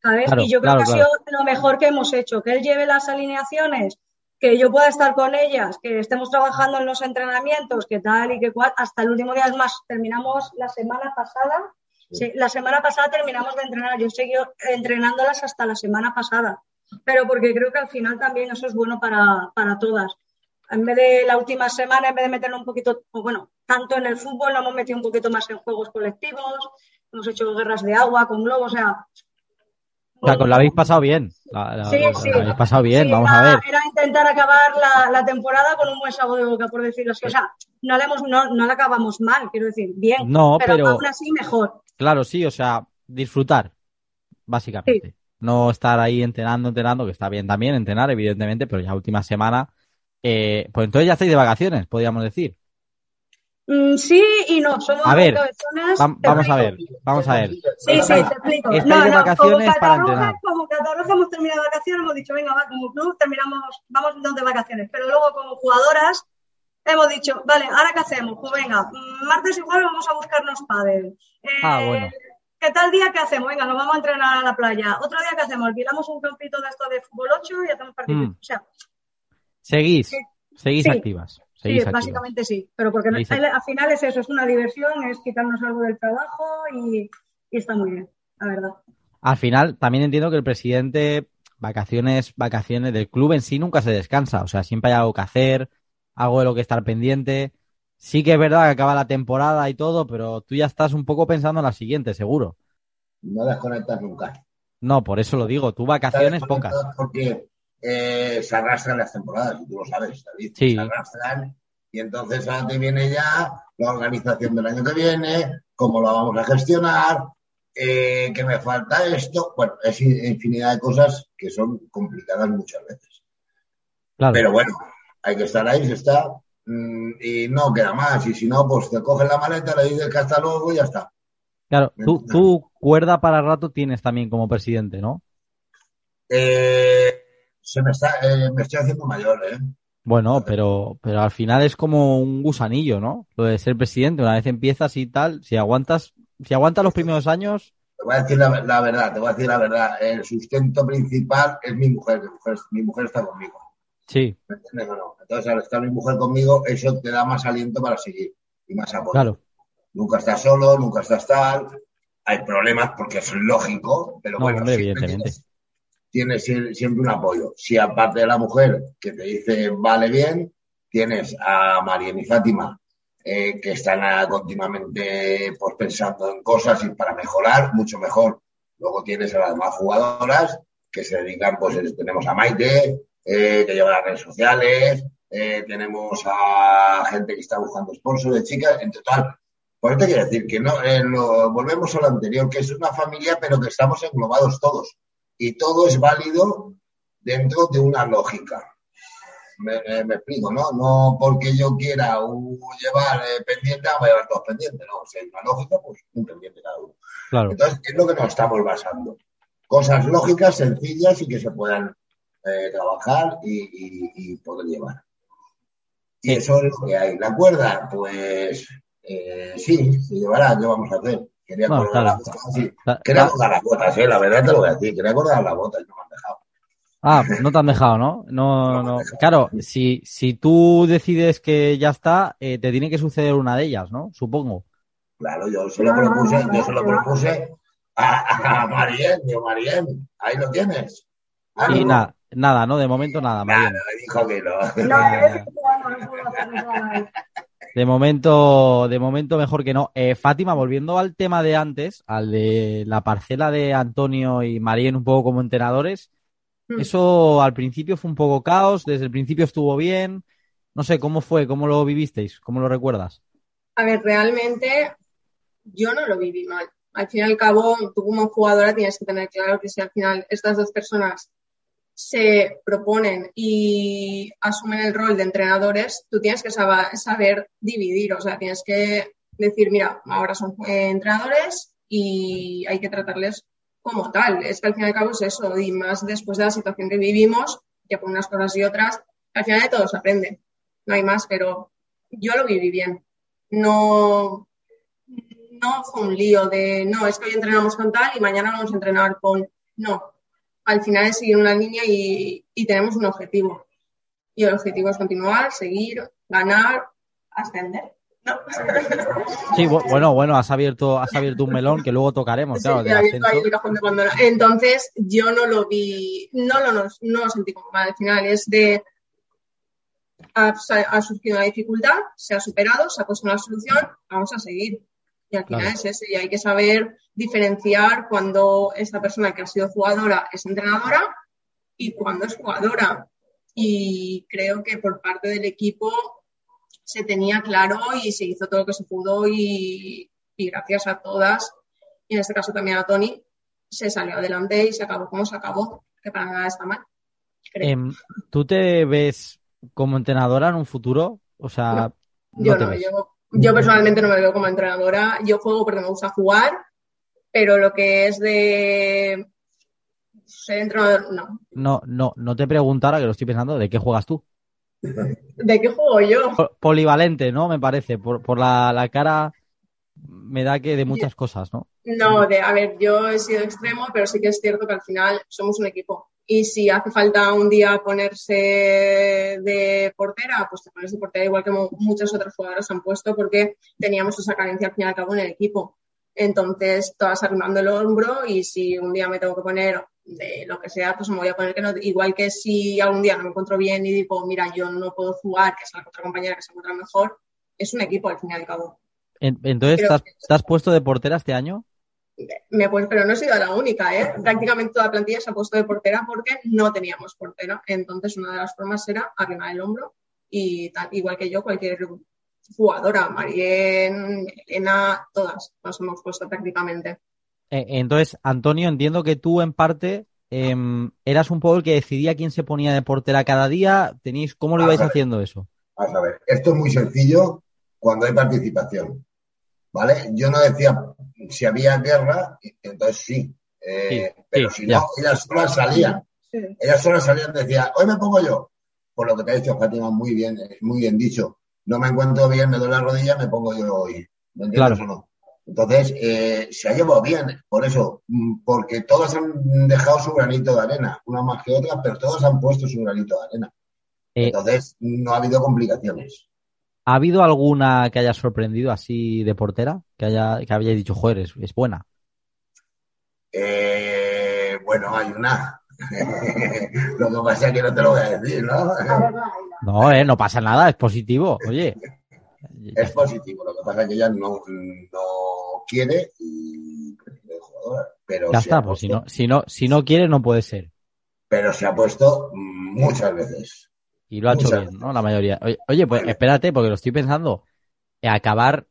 ¿Sabes? Claro, y yo creo claro, que ha sido lo mejor que hemos hecho, que él lleve las alineaciones, que yo pueda estar con ellas, que estemos trabajando en los entrenamientos, que tal y que cual, hasta el último día. Es más, terminamos la semana pasada, sí, la semana pasada terminamos de entrenar, yo seguí entrenándolas hasta la semana pasada, pero porque creo que al final también eso es bueno para, para todas. En vez de la última semana, en vez de meternos un poquito, bueno, tanto en el fútbol, nos hemos metido un poquito más en juegos colectivos, hemos hecho guerras de agua con globos, o sea, O sea, que os la habéis pasado bien. La, la- Sí, la- sí. la habéis pasado bien, Sí, vamos a ver. Era intentar acabar la, la temporada con un buen sabor de boca, por decirlo así. O sea, no la, hemos, no, no la acabamos mal, quiero decir, bien. No, pero- aún así mejor. Claro, sí, o sea, disfrutar, básicamente. No estar ahí entrenando, entrenando, que está bien también entrenar, evidentemente, pero ya última semana. Eh, pues entonces ya estáis de vacaciones, podríamos decir. Mm, sí y no, somos A ver, vamos a ver, vamos a ver. Sí, sí, te explico. No, de no, vacaciones como para entrenar. como Catarroja hemos terminado de vacaciones, hemos dicho, venga, va, como club terminamos, vamos de vacaciones. Pero luego como jugadoras hemos dicho, vale, ¿ahora qué hacemos? Pues venga, mm, martes igual vamos a buscarnos pádel. Eh, Ah, bueno. ¿Qué tal día que hacemos? Venga, nos vamos a entrenar a la playa. Otro día que hacemos, alquilamos un campito de esto de fútbol 8 y hacemos partidos. Mm. O sea, Seguís, seguís Sí. activas. Sí, básicamente sí. Pero porque no- al, al final es eso, es una diversión, es quitarnos algo del trabajo y, y está muy bien, la verdad. Al final, también entiendo que el presidente, vacaciones, vacaciones del club en sí nunca se descansa. O sea, siempre hay algo que hacer, algo de lo que estar pendiente. Sí que es verdad que acaba la temporada y todo, pero tú ya estás un poco pensando en la siguiente, seguro. No desconectas nunca. No, por eso lo digo. Tú vacaciones pocas. Porque eh, se arrastran las temporadas, y tú lo sabes, David. Sí. Se arrastran Y entonces ahora te viene ya la organización del año que viene, cómo lo vamos a gestionar, eh, que me falta esto. Bueno, es infinidad de cosas que son complicadas muchas veces. Claro. Pero bueno, hay que estar ahí, se está, mm, y no queda más. Y si no, pues te coges la maleta, le dices que hasta luego y ya está. Claro, tú, tú cuerda para rato tienes también como presidente, ¿no? Eh, se me está, eh, me estoy haciendo mayor, ¿eh? Bueno, pero, pero al final es como un gusanillo, ¿no? Lo de ser presidente, una vez empiezas y tal, si aguantas, si aguantas los primeros años, Te voy a decir la, la verdad, te voy a decir la verdad. El sustento principal es mi mujer, mi mujer, mi mujer está conmigo. sí, ¿Me entiendes o no? Entonces, al estar mi mujer conmigo, eso te da más aliento para seguir y más apoyo. claro. Nunca estás solo, nunca estás tal. Hay problemas porque es lógico, pero No, bueno, hombre, evidentemente. tienes, tienes sie- siempre un apoyo. Si aparte de la mujer que te dice vale bien, tienes a Marian y Fátima eh, que están continuamente pues, pensando en cosas y para mejorar, mucho mejor. Luego tienes a las demás jugadoras que se dedican, pues es- tenemos a Maite, eh, que lleva las redes sociales, eh, tenemos a gente que está buscando sponsors de chicas, en total. Por eso quiero decir que no, lo- volvemos a lo anterior, que es una familia, pero que estamos englobados todos. Y todo es válido dentro de una lógica. Me, me- me explico, ¿no? No porque yo quiera uh, llevar eh, pendiente, voy a llevar todos pendientes, ¿no? Si hay una lógica, pues un pendiente cada uno. Claro. Entonces, es lo que nos estamos basando. Cosas lógicas, sencillas y que se puedan eh, trabajar y, y- y poder llevar. Y eso es lo que hay. La cuerda, pues eh, sí, se llevará, ¿qué vamos a hacer? Quería No, colgar claro. las botas, sí. Quería colgar las botas, eh, la verdad te lo voy a decir. Quería colgar las botas y no me han dejado. Ah, pues no te han dejado, ¿no? No, no. Claro, si, si tú decides que ya está, eh, te tiene que suceder una de ellas, ¿no? Supongo. Claro, yo se lo propuse, yo se lo propuse a, a Marien, digo, Marien, ahí lo tienes. Ah, Y no, nada, nada, ¿no? De momento nada, Nada, Mariano. me dijo que no. No, es que no, no puedo hacer nada. De momento, de momento mejor que no. Eh, Fátima, volviendo al tema de antes, al de la parcela de Antonio y Marien un poco como entrenadores, Mm. eso al principio fue un poco caos, desde el principio estuvo bien. No sé, ¿cómo fue? ¿Cómo lo vivisteis? ¿Cómo lo recuerdas? A ver, realmente yo no lo viví mal. Al fin y al cabo, tú como jugadora tienes que tener claro que si al final estas dos personas se proponen y asumen el rol de entrenadores, tú tienes que saber dividir, o sea, tienes que decir, mira, ahora son eh, entrenadores y hay que tratarles como tal. Es que al fin y al cabo es eso, y más después de la situación que vivimos, que por unas cosas y otras, al final de todo se aprende. No hay más, pero yo lo viví bien. No, no fue un lío de, no, es que hoy entrenamos con tal y mañana vamos a entrenar con, no. Al final es seguir una línea y, y tenemos un objetivo. Y el objetivo es continuar, seguir, ganar, ascender. ¿no? Sí, bu- bueno, bueno, has abierto, has abierto un melón que luego tocaremos, Sí, claro, de de. Entonces, yo no lo vi, no lo, no, no lo sentí como mal. Al final es de, ha, ha surgido una dificultad, se ha superado, se ha puesto una solución, vamos a seguir. Y al final Claro. es ese, y hay que saber diferenciar cuando esta persona que ha sido jugadora es entrenadora y cuando es jugadora. Y creo que por parte del equipo se tenía claro y se hizo todo lo que se pudo y, y gracias a todas, y en este caso también a Tony, se salió adelante y se acabó como se acabó, que para nada está mal. Em, ¿Tú te ves como entrenadora en un futuro? O sea, Yo no te no, ves. yo, yo personalmente no me veo como entrenadora. Yo juego porque me gusta jugar, pero lo que es de ser entrenador, no. No, no, no te pregunto ahora que lo estoy pensando, ¿de qué juegas tú? ¿De qué juego yo? Po- Polivalente, ¿no? Me parece, por, por la, la cara me da que de muchas cosas, ¿no? No, de, a ver, yo he sido extremo, pero sí que es cierto que al final somos un equipo. Y si hace falta un día ponerse de portera, pues te pones de portera igual que mu- muchas otras jugadoras han puesto porque teníamos esa carencia al fin y al cabo en el equipo. Entonces, todas arrimando el hombro y si un día me tengo que poner de lo que sea, pues me voy a poner que no. Igual que si algún día no me encuentro bien y digo, mira, yo no puedo jugar, que es la otra compañera que se encuentra mejor, es un equipo al fin y al cabo. En- Entonces, ¿te has, que- te has puesto de portera este año? Me pues, pero no he sido la única, ¿eh? Prácticamente toda la plantilla se ha puesto de portera porque no teníamos portera. Entonces, una de las formas era arrimar el hombro y tal, igual que yo, cualquier jugadora, Marien, Elena, todas nos hemos puesto prácticamente. Eh, entonces, Antonio, entiendo que tú en parte em, eras un poco el que decidía quién se ponía de portera cada día. ¿Tenéis, ¿Cómo lo ibais haciendo eso? Vamos a ver, esto es muy sencillo cuando hay participación, ¿vale? Yo no decía si había guerra, entonces sí, eh, Sí, pero sí, si ya. no, ellas solas salían, Sí. ellas solas salían y decían, hoy me pongo yo, por lo que te ha dicho Fátima, muy bien, es muy bien dicho, no me encuentro bien, me duele la rodilla, me pongo yo hoy, ¿me entiendes Claro. o no? Entonces, eh, se ha llevado bien, por eso, mm, porque todas han dejado su granito de arena, unas más que otras, pero todas han puesto su granito de arena. Eh, Entonces, no ha habido complicaciones. ¿Ha habido alguna que haya sorprendido así de portera? Que haya, que habéis dicho, joder, es, es buena. Eh, bueno, hay una. Lo que pasa es que no te lo voy a decir, ¿no? No, eh, no pasa nada, es positivo. Oye. Es positivo, lo que pasa es que ella no, no quiere y jugadora. Pero Ya está, pues si no, si no, si no quiere, no puede ser. Pero se ha puesto muchas veces. Y lo ha hecho bien, ¿no? La mayoría. Oye, pues espérate, porque lo estoy pensando. Acabar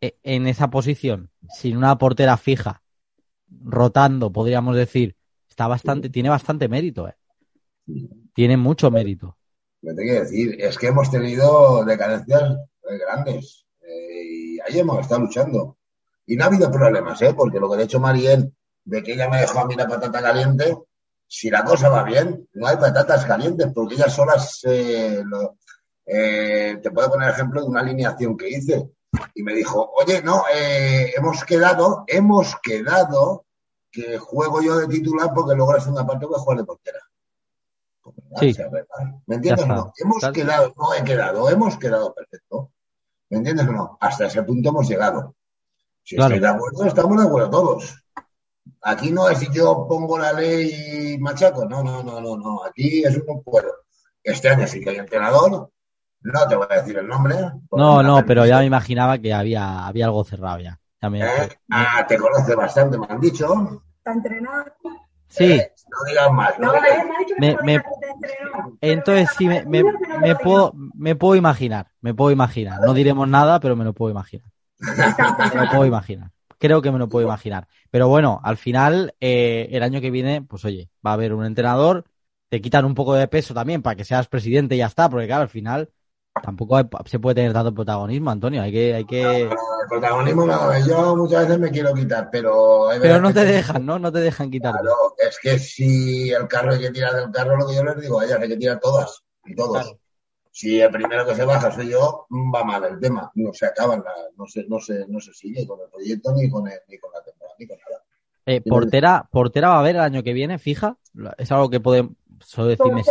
eh, en esa posición, sin una portera fija, rotando, podríamos decir, está bastante, tiene bastante mérito, eh. Tiene mucho mérito. Lo que te quiero decir es que hemos tenido decadencias eh, grandes eh, y ahí hemos estado luchando. Y no ha habido problemas, ¿eh? Porque lo que le ha hecho Mariel, de que ella me dejó a mí la patata caliente, si la cosa va bien, no hay patatas calientes, porque ellas solas eh, lo- eh, te puedo poner ejemplo de una alineación que hice. Y me dijo, oye, no, eh, hemos quedado, hemos quedado que juego yo de titular porque luego la segunda parte voy a jugar de portera. ¿verdad? Sí. ¿Me entiendes? No? Hemos quedado, no he quedado, hemos quedado perfecto. ¿Me entiendes o no? Hasta ese punto hemos llegado. Si Claro. estoy de acuerdo, estamos de acuerdo todos. Aquí no es si yo pongo la ley y machaco, no, no, no, no, no. Aquí es un pueblo. Este año sí que hay entrenador, no te voy a decir el nombre. No, no, pero ya me imaginaba que había, había algo cerrado ya. Ya me- ¿Eh? Ah, te conoce bastante, me han dicho. Está entrenado. Sí, Eh, no digas más. No, me Me- entonces sí, me, me, me puedo, me puedo imaginar, me puedo imaginar. No diremos nada, pero me lo puedo imaginar. Me lo puedo imaginar. Creo que me lo puedo imaginar. Pero bueno, al final, eh, el año que viene, pues oye, va a haber un entrenador, te quitan un poco de peso también para que seas presidente y ya está, porque claro, al final tampoco hay- se puede tener tanto protagonismo, Antonio. Hay que, hay que, El protagonismo no, yo muchas veces me quiero quitar, pero... pero no te dejan, ¿no? No te dejan quitar. Claro, es que si el carro hay que tirar del carro, lo que yo les digo ellas, hay que tirar todas y todos. Claro. Si el primero que se baja soy yo, va mal el tema. No se acaba, la- no se, no se, no se sigue con el proyecto ni con, el- ni con la temporada, ni con nada. Eh, portera, portera va a haber el año que viene, fija. Es algo que podemos solo decirme.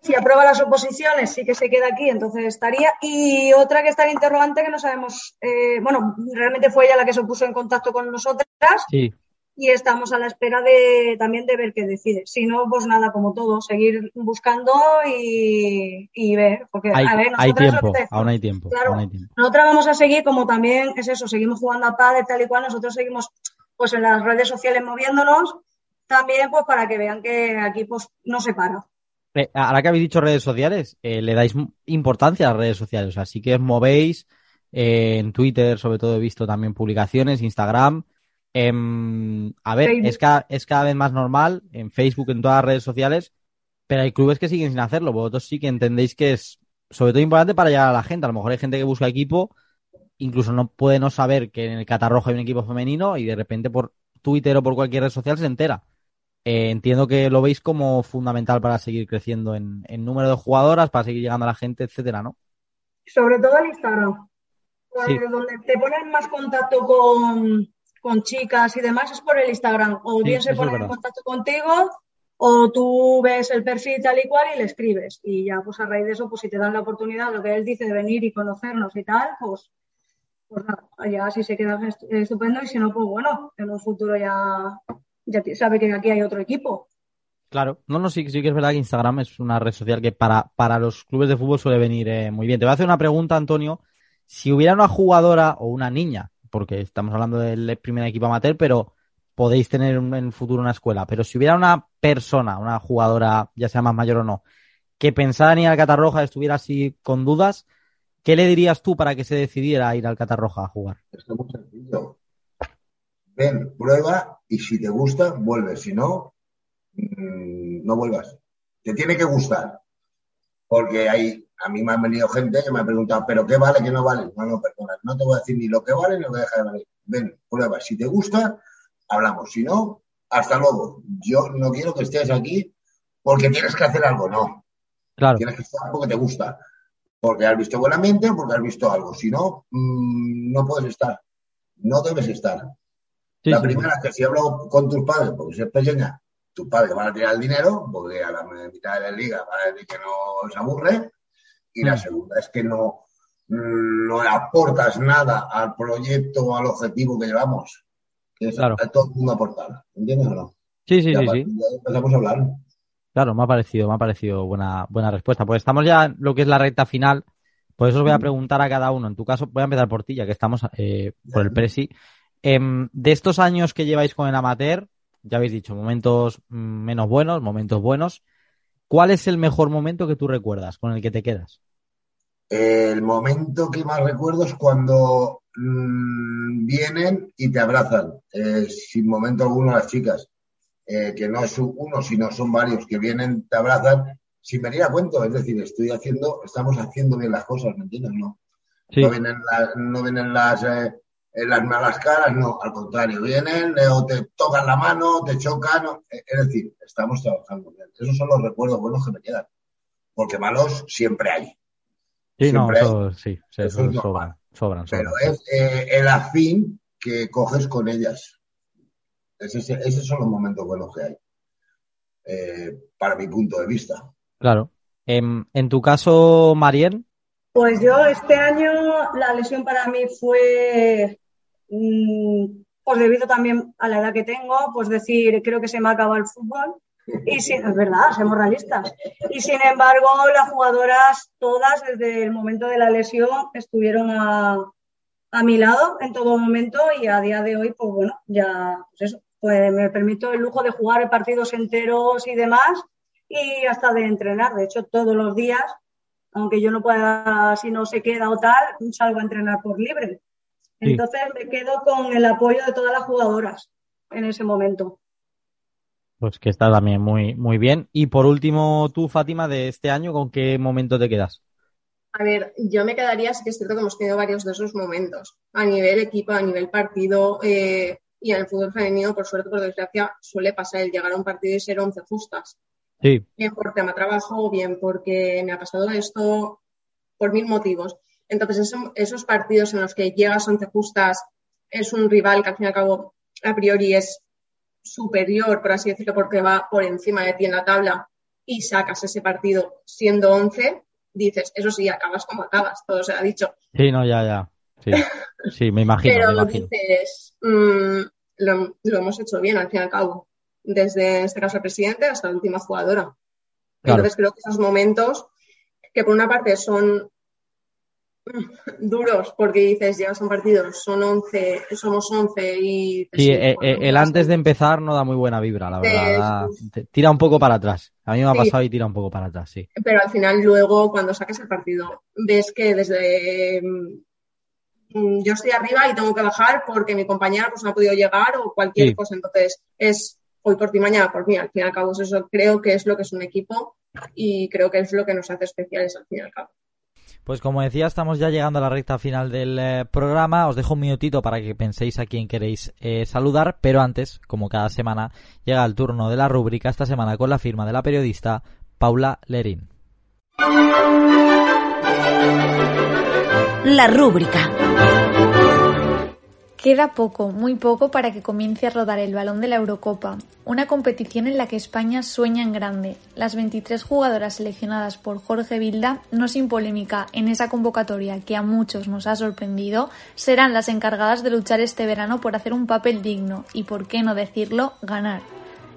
Si aprueba las oposiciones, sí que se queda aquí, entonces estaría. Y otra que está en interrogante que no sabemos, eh, bueno, realmente fue ella la que se puso en contacto con nosotras Sí, y estamos a la espera de también de ver qué decide. Si no, pues nada, como todo, seguir buscando y, y ver. Porque, hay, a ver, hay tiempo, te- aún hay tiempo, Claro. aún hay tiempo. Nosotras vamos a seguir como también es eso, seguimos jugando a pádel tal y cual, nosotros seguimos pues en las redes sociales moviéndonos también pues para que vean que aquí pues no se para. Eh, ahora que habéis dicho redes sociales, eh, le dais importancia a las redes sociales. O sea, sí que os movéis eh, en Twitter, sobre todo he visto también publicaciones, Instagram. Em, a ver, Facebook. es cada, es cada vez más normal en Facebook, en todas las redes sociales, pero hay clubes que siguen sin hacerlo. Vosotros sí que entendéis que es sobre todo importante para llegar a la gente. A lo mejor hay gente que busca equipo, incluso no puede no saber que en el Catarrojo hay un equipo femenino y de repente por Twitter o por cualquier red social se entera. Eh, entiendo que lo veis como fundamental para seguir creciendo en, en número de jugadoras, para seguir llegando a la gente, etcétera, ¿no? Sobre todo el Instagram. Sí. Donde te ponen más contacto con, con chicas y demás es por el Instagram. O Sí, bien se ponen en contacto contigo o tú ves el perfil tal y cual y le escribes. Y ya pues a raíz de eso, pues si te dan la oportunidad, lo que él dice de venir y conocernos y tal, pues, pues nada, ya si se queda est- estupendo y si no, pues bueno, en un futuro ya, ya sabe que aquí hay otro equipo. Claro, no, no, sí, sí que es verdad que Instagram es una red social que para, para los clubes de fútbol suele venir eh, muy bien. Te voy a hacer una pregunta, Antonio. Si hubiera una jugadora o una niña, porque estamos hablando del primer equipo amateur, pero podéis tener en el futuro una escuela, pero si hubiera una persona, una jugadora, ya sea más mayor o no, que pensara en ir al Catarroja estuviera así con dudas, ¿qué le dirías tú para que se decidiera a ir al Catarroja a jugar? Es muy sencillo. Ven, prueba y si te gusta, vuelves. Si no, mm, no vuelvas. Te tiene que gustar. Porque hay, a mí me han venido gente que me ha preguntado, ¿pero qué vale, qué no vale? No, no, perdona, no te voy a decir ni lo que vale ni lo que deja de valer. Ven, prueba. Si te gusta, hablamos. Si no, hasta luego. Yo no quiero que estés aquí porque tienes que hacer algo, no. Claro. Tienes que estar porque te gusta. Porque has visto buen ambiente o porque has visto algo. Si no, mm, no puedes estar. No debes estar. Sí, la sí, primera es que si hablo con tus padres, porque si es pequeña, tus padres van a tirar el dinero, porque a la mitad de la liga van a decir que no se aburre. Y la Mm. segunda es que no, mm, no le aportas nada al proyecto o al objetivo que llevamos. Que es Claro. a todo el mundo aportar. ¿Entiendes o no? Sí, sí, sí, sí. empezamos a hablar. Claro, me ha parecido, me ha parecido buena, buena respuesta. Pues estamos ya en lo que es la recta final. Por eso os voy a preguntar a cada uno. En tu caso, voy a empezar por ti, ya que estamos eh, por el Presi. Em, de estos años que lleváis con el amateur, ya habéis dicho, momentos mm, menos buenos, momentos buenos. ¿Cuál es el mejor momento que tú recuerdas, con el que te quedas? El momento que más recuerdo es cuando mm, vienen y te abrazan, eh, sin momento alguno las chicas, eh, que no es uno, sino son varios que vienen, te abrazan, sin venir a cuento, es decir, estoy haciendo, estamos haciendo bien las cosas, ¿me entiendes? No, Sí, no vienen, la- no vienen las, eh, eh, las malas caras, no, al contrario, vienen o te tocan la mano, te chocan, o- eh, es decir, estamos trabajando bien. Esos son los recuerdos buenos que me quedan, porque malos siempre hay. sí, no, eso sí, sí, eso eso es sobran, sobran, pero sobran. es eh, el afín que coges con ellas. Ese- ese- esos son los momentos buenos que hay, eh, para mi punto de vista. Claro. Em, en tu caso, Marien, Pues yo este año la lesión para mí fue, pues debido también a la edad que tengo, pues decir, creo que se me ha acabado el fútbol. Y sin, es verdad, somos realistas. Y sin embargo, las jugadoras todas desde el momento de la lesión estuvieron a, a mi lado en todo momento y a día de hoy, pues bueno, ya, pues eso, pues me permito el lujo de jugar partidos enteros y demás y hasta de entrenar. De hecho, todos los días aunque yo no pueda, si no se queda o tal, salgo a entrenar por libre. Sí. Entonces me quedo con el apoyo de todas las jugadoras en ese momento. pues que está también muy, muy bien. Y por último, tú, Fátima, de este año, ¿con qué momento te quedas? A ver, yo me quedaría, sí que es cierto que hemos tenido varios de esos momentos, a nivel equipo, a nivel partido, eh, y en el fútbol femenino, por suerte, por desgracia, suele pasar el llegar a un partido y ser 11 justas. Sí, Bien por tema trabajo bien porque me ha pasado esto por mil motivos. Entonces, eso- esos partidos en los que llegas 11 justas, es un rival que al fin y al cabo, a priori, es superior, por así decirlo, porque va por encima de ti en la tabla y sacas ese partido siendo 11, dices, eso sí, acabas como acabas, todo se ha dicho. sí, no, ya, ya. Sí, sí, me imagino, me Pero imagino. dices, mm, lo, lo hemos hecho bien al fin y al cabo, desde en este caso el presidente hasta la última jugadora. Claro. Entonces creo que esos momentos, que por una parte son duros, porque dices, llegas a un partido, son 11, somos 11 y... Sí, eh, eh, el antes de empezar no da muy buena vibra, la verdad. Da- tira un poco para atrás. A mí me ha Sí. pasado y tira un poco para atrás, sí. pero al final luego cuando sacas el partido ves que desde mm, yo estoy arriba y tengo que bajar porque mi compañera pues no ha podido llegar o cualquier Sí. cosa entonces es hoy por ti mañana por mí al fin y al cabo eso creo que es lo que es un equipo y creo que es lo que nos hace especiales al fin y al cabo Pues como decía, estamos ya llegando a la recta final del eh, programa. Os dejo un minutito para que penséis a quién queréis eh, saludar, pero antes, como cada semana, llega el turno de la rúbrica esta semana con la firma de la periodista Paula Lerín. La rúbrica. Queda poco, muy poco, para que comience a rodar el balón de la Eurocopa, una competición en la que España sueña en grande. Las 23 jugadoras seleccionadas por Jorge Vilda, no sin polémica en esa convocatoria que a muchos nos ha sorprendido, serán las encargadas de luchar este verano por hacer un papel digno y, por qué no decirlo, ganar.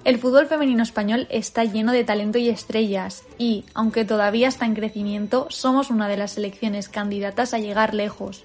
El fútbol femenino español está lleno de talento y estrellas y, aunque todavía está en crecimiento, somos una de las selecciones candidatas a llegar lejos.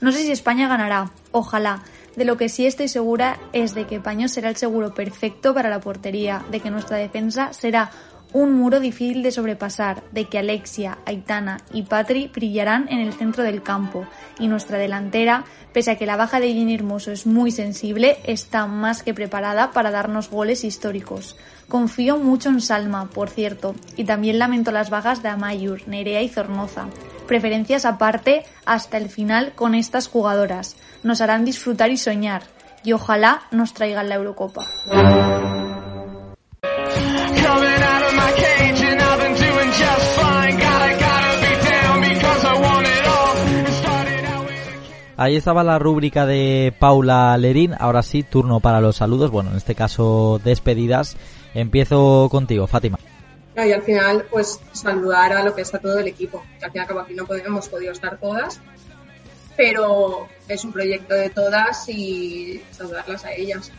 No sé si España ganará, ojalá. De lo que sí estoy segura es de que Paño será el seguro perfecto para la portería, de que nuestra defensa será un muro difícil de sobrepasar, de que Alexia, Aitana y Patri brillarán en el centro del campo y nuestra delantera, pese a que la baja de Jenny Hermoso es muy sensible, está más que preparada para darnos goles históricos. Confío mucho en Salma, por cierto, y también lamento las bajas de Amayur, Nerea y Zornoza. Preferencias aparte hasta el final con estas jugadoras. Nos harán disfrutar y soñar, y ojalá nos traigan la Eurocopa. Ahí estaba la rúbrica de Paula Lerín. Ahora sí, turno para los saludos. Bueno, en este caso, despedidas. Empiezo contigo, Fátima. Y al final, pues saludar a lo que está todo el equipo. Que al fin y al cabo aquí no hemos podido estar todas, pero es un proyecto de todas y saludarlas a ellas.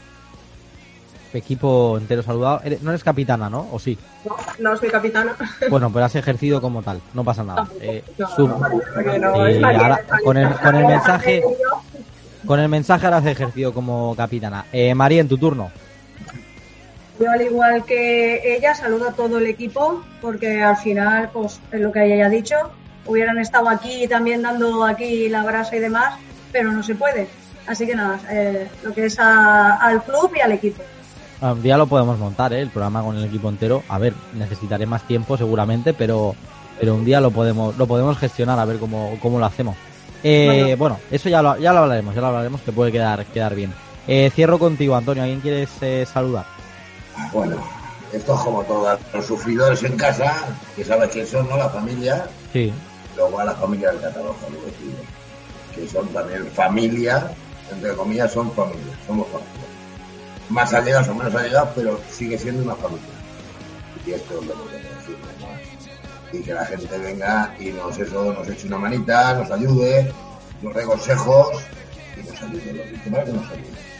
Equipo entero saludado. No eres capitana, ¿no? ¿O sí? No, no soy capitana. Bueno, pero has ejercido como tal, no pasa nada. Con, el, mensaje, con el mensaje ahora has ejercido como capitana. Eh, María, en tu turno. Yo al igual que ella saludo a todo el equipo porque al final, pues es lo que ella ha dicho, hubieran estado aquí también dando aquí la brasa y demás, pero no se puede. Así que nada, eh, lo que es al club y al equipo. Ah, un día lo podemos montar, ¿eh? el programa con el equipo entero. A ver, necesitaré más tiempo seguramente, pero, pero un día lo podemos, lo podemos gestionar a ver cómo, cómo lo hacemos. Eh, bueno. eso ya lo, ya lo hablaremos, ya lo hablaremos, que puede quedar, quedar bien. Eh, cierro contigo, Antonio. ¿Alguien quieres eh, saludar? Bueno, esto es como todos los sufridores en casa, que sabes que son, ¿no? La familia. Sí. Luego a la familia del catálogo, que son también familia, entre comillas, son familia, somos familia más allegados o menos allegados, pero sigue siendo una familia. Y esto es lo que decir, ¿no? Y que la gente venga y nos eso, nos eche una manita, nos ayude, nos dé consejos y nos ayude, lo que nos ayude.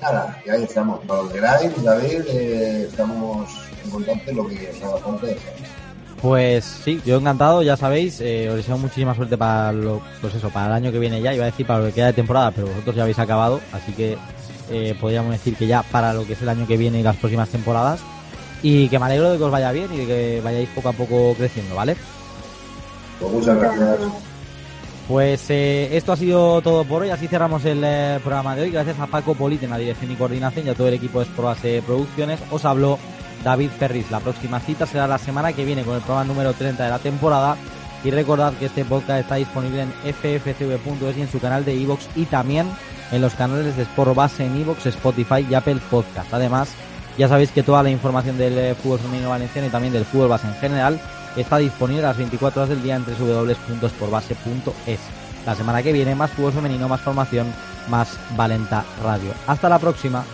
Nada, y ahí estamos. Para lo que queráis, David, eh, estamos en contacto lo que os haga falta. Pues sí, yo encantado, ya sabéis, eh, os deseo muchísima suerte para lo, pues eso, para el año que viene ya, iba a decir para lo que queda de temporada, pero vosotros ya habéis acabado, así que eh, podríamos decir que ya para lo que es el año que viene y las próximas temporadas. Y que me alegro de que os vaya bien y de que vayáis poco a poco creciendo, ¿vale? Pues muchas gracias. Pues eh, esto ha sido todo por hoy, así cerramos el eh, programa de hoy. Gracias a Paco Polite en la dirección y coordinación y a todo el equipo de Sprobase Producciones. Os habló David Ferris. La próxima cita será la semana que viene con el programa número 30 de la temporada. Y recordad que este podcast está disponible en ffcv.es y en su canal de iVoox y también en los canales de Sport Base en Evox, Spotify y Apple Podcast. Además, ya sabéis que toda la información del eh, fútbol femenino valenciano y también del fútbol base en general está disponible a las 24 horas del día en www.sportbase.es. La semana que viene más fútbol femenino, más formación, más Valenta Radio. Hasta la próxima.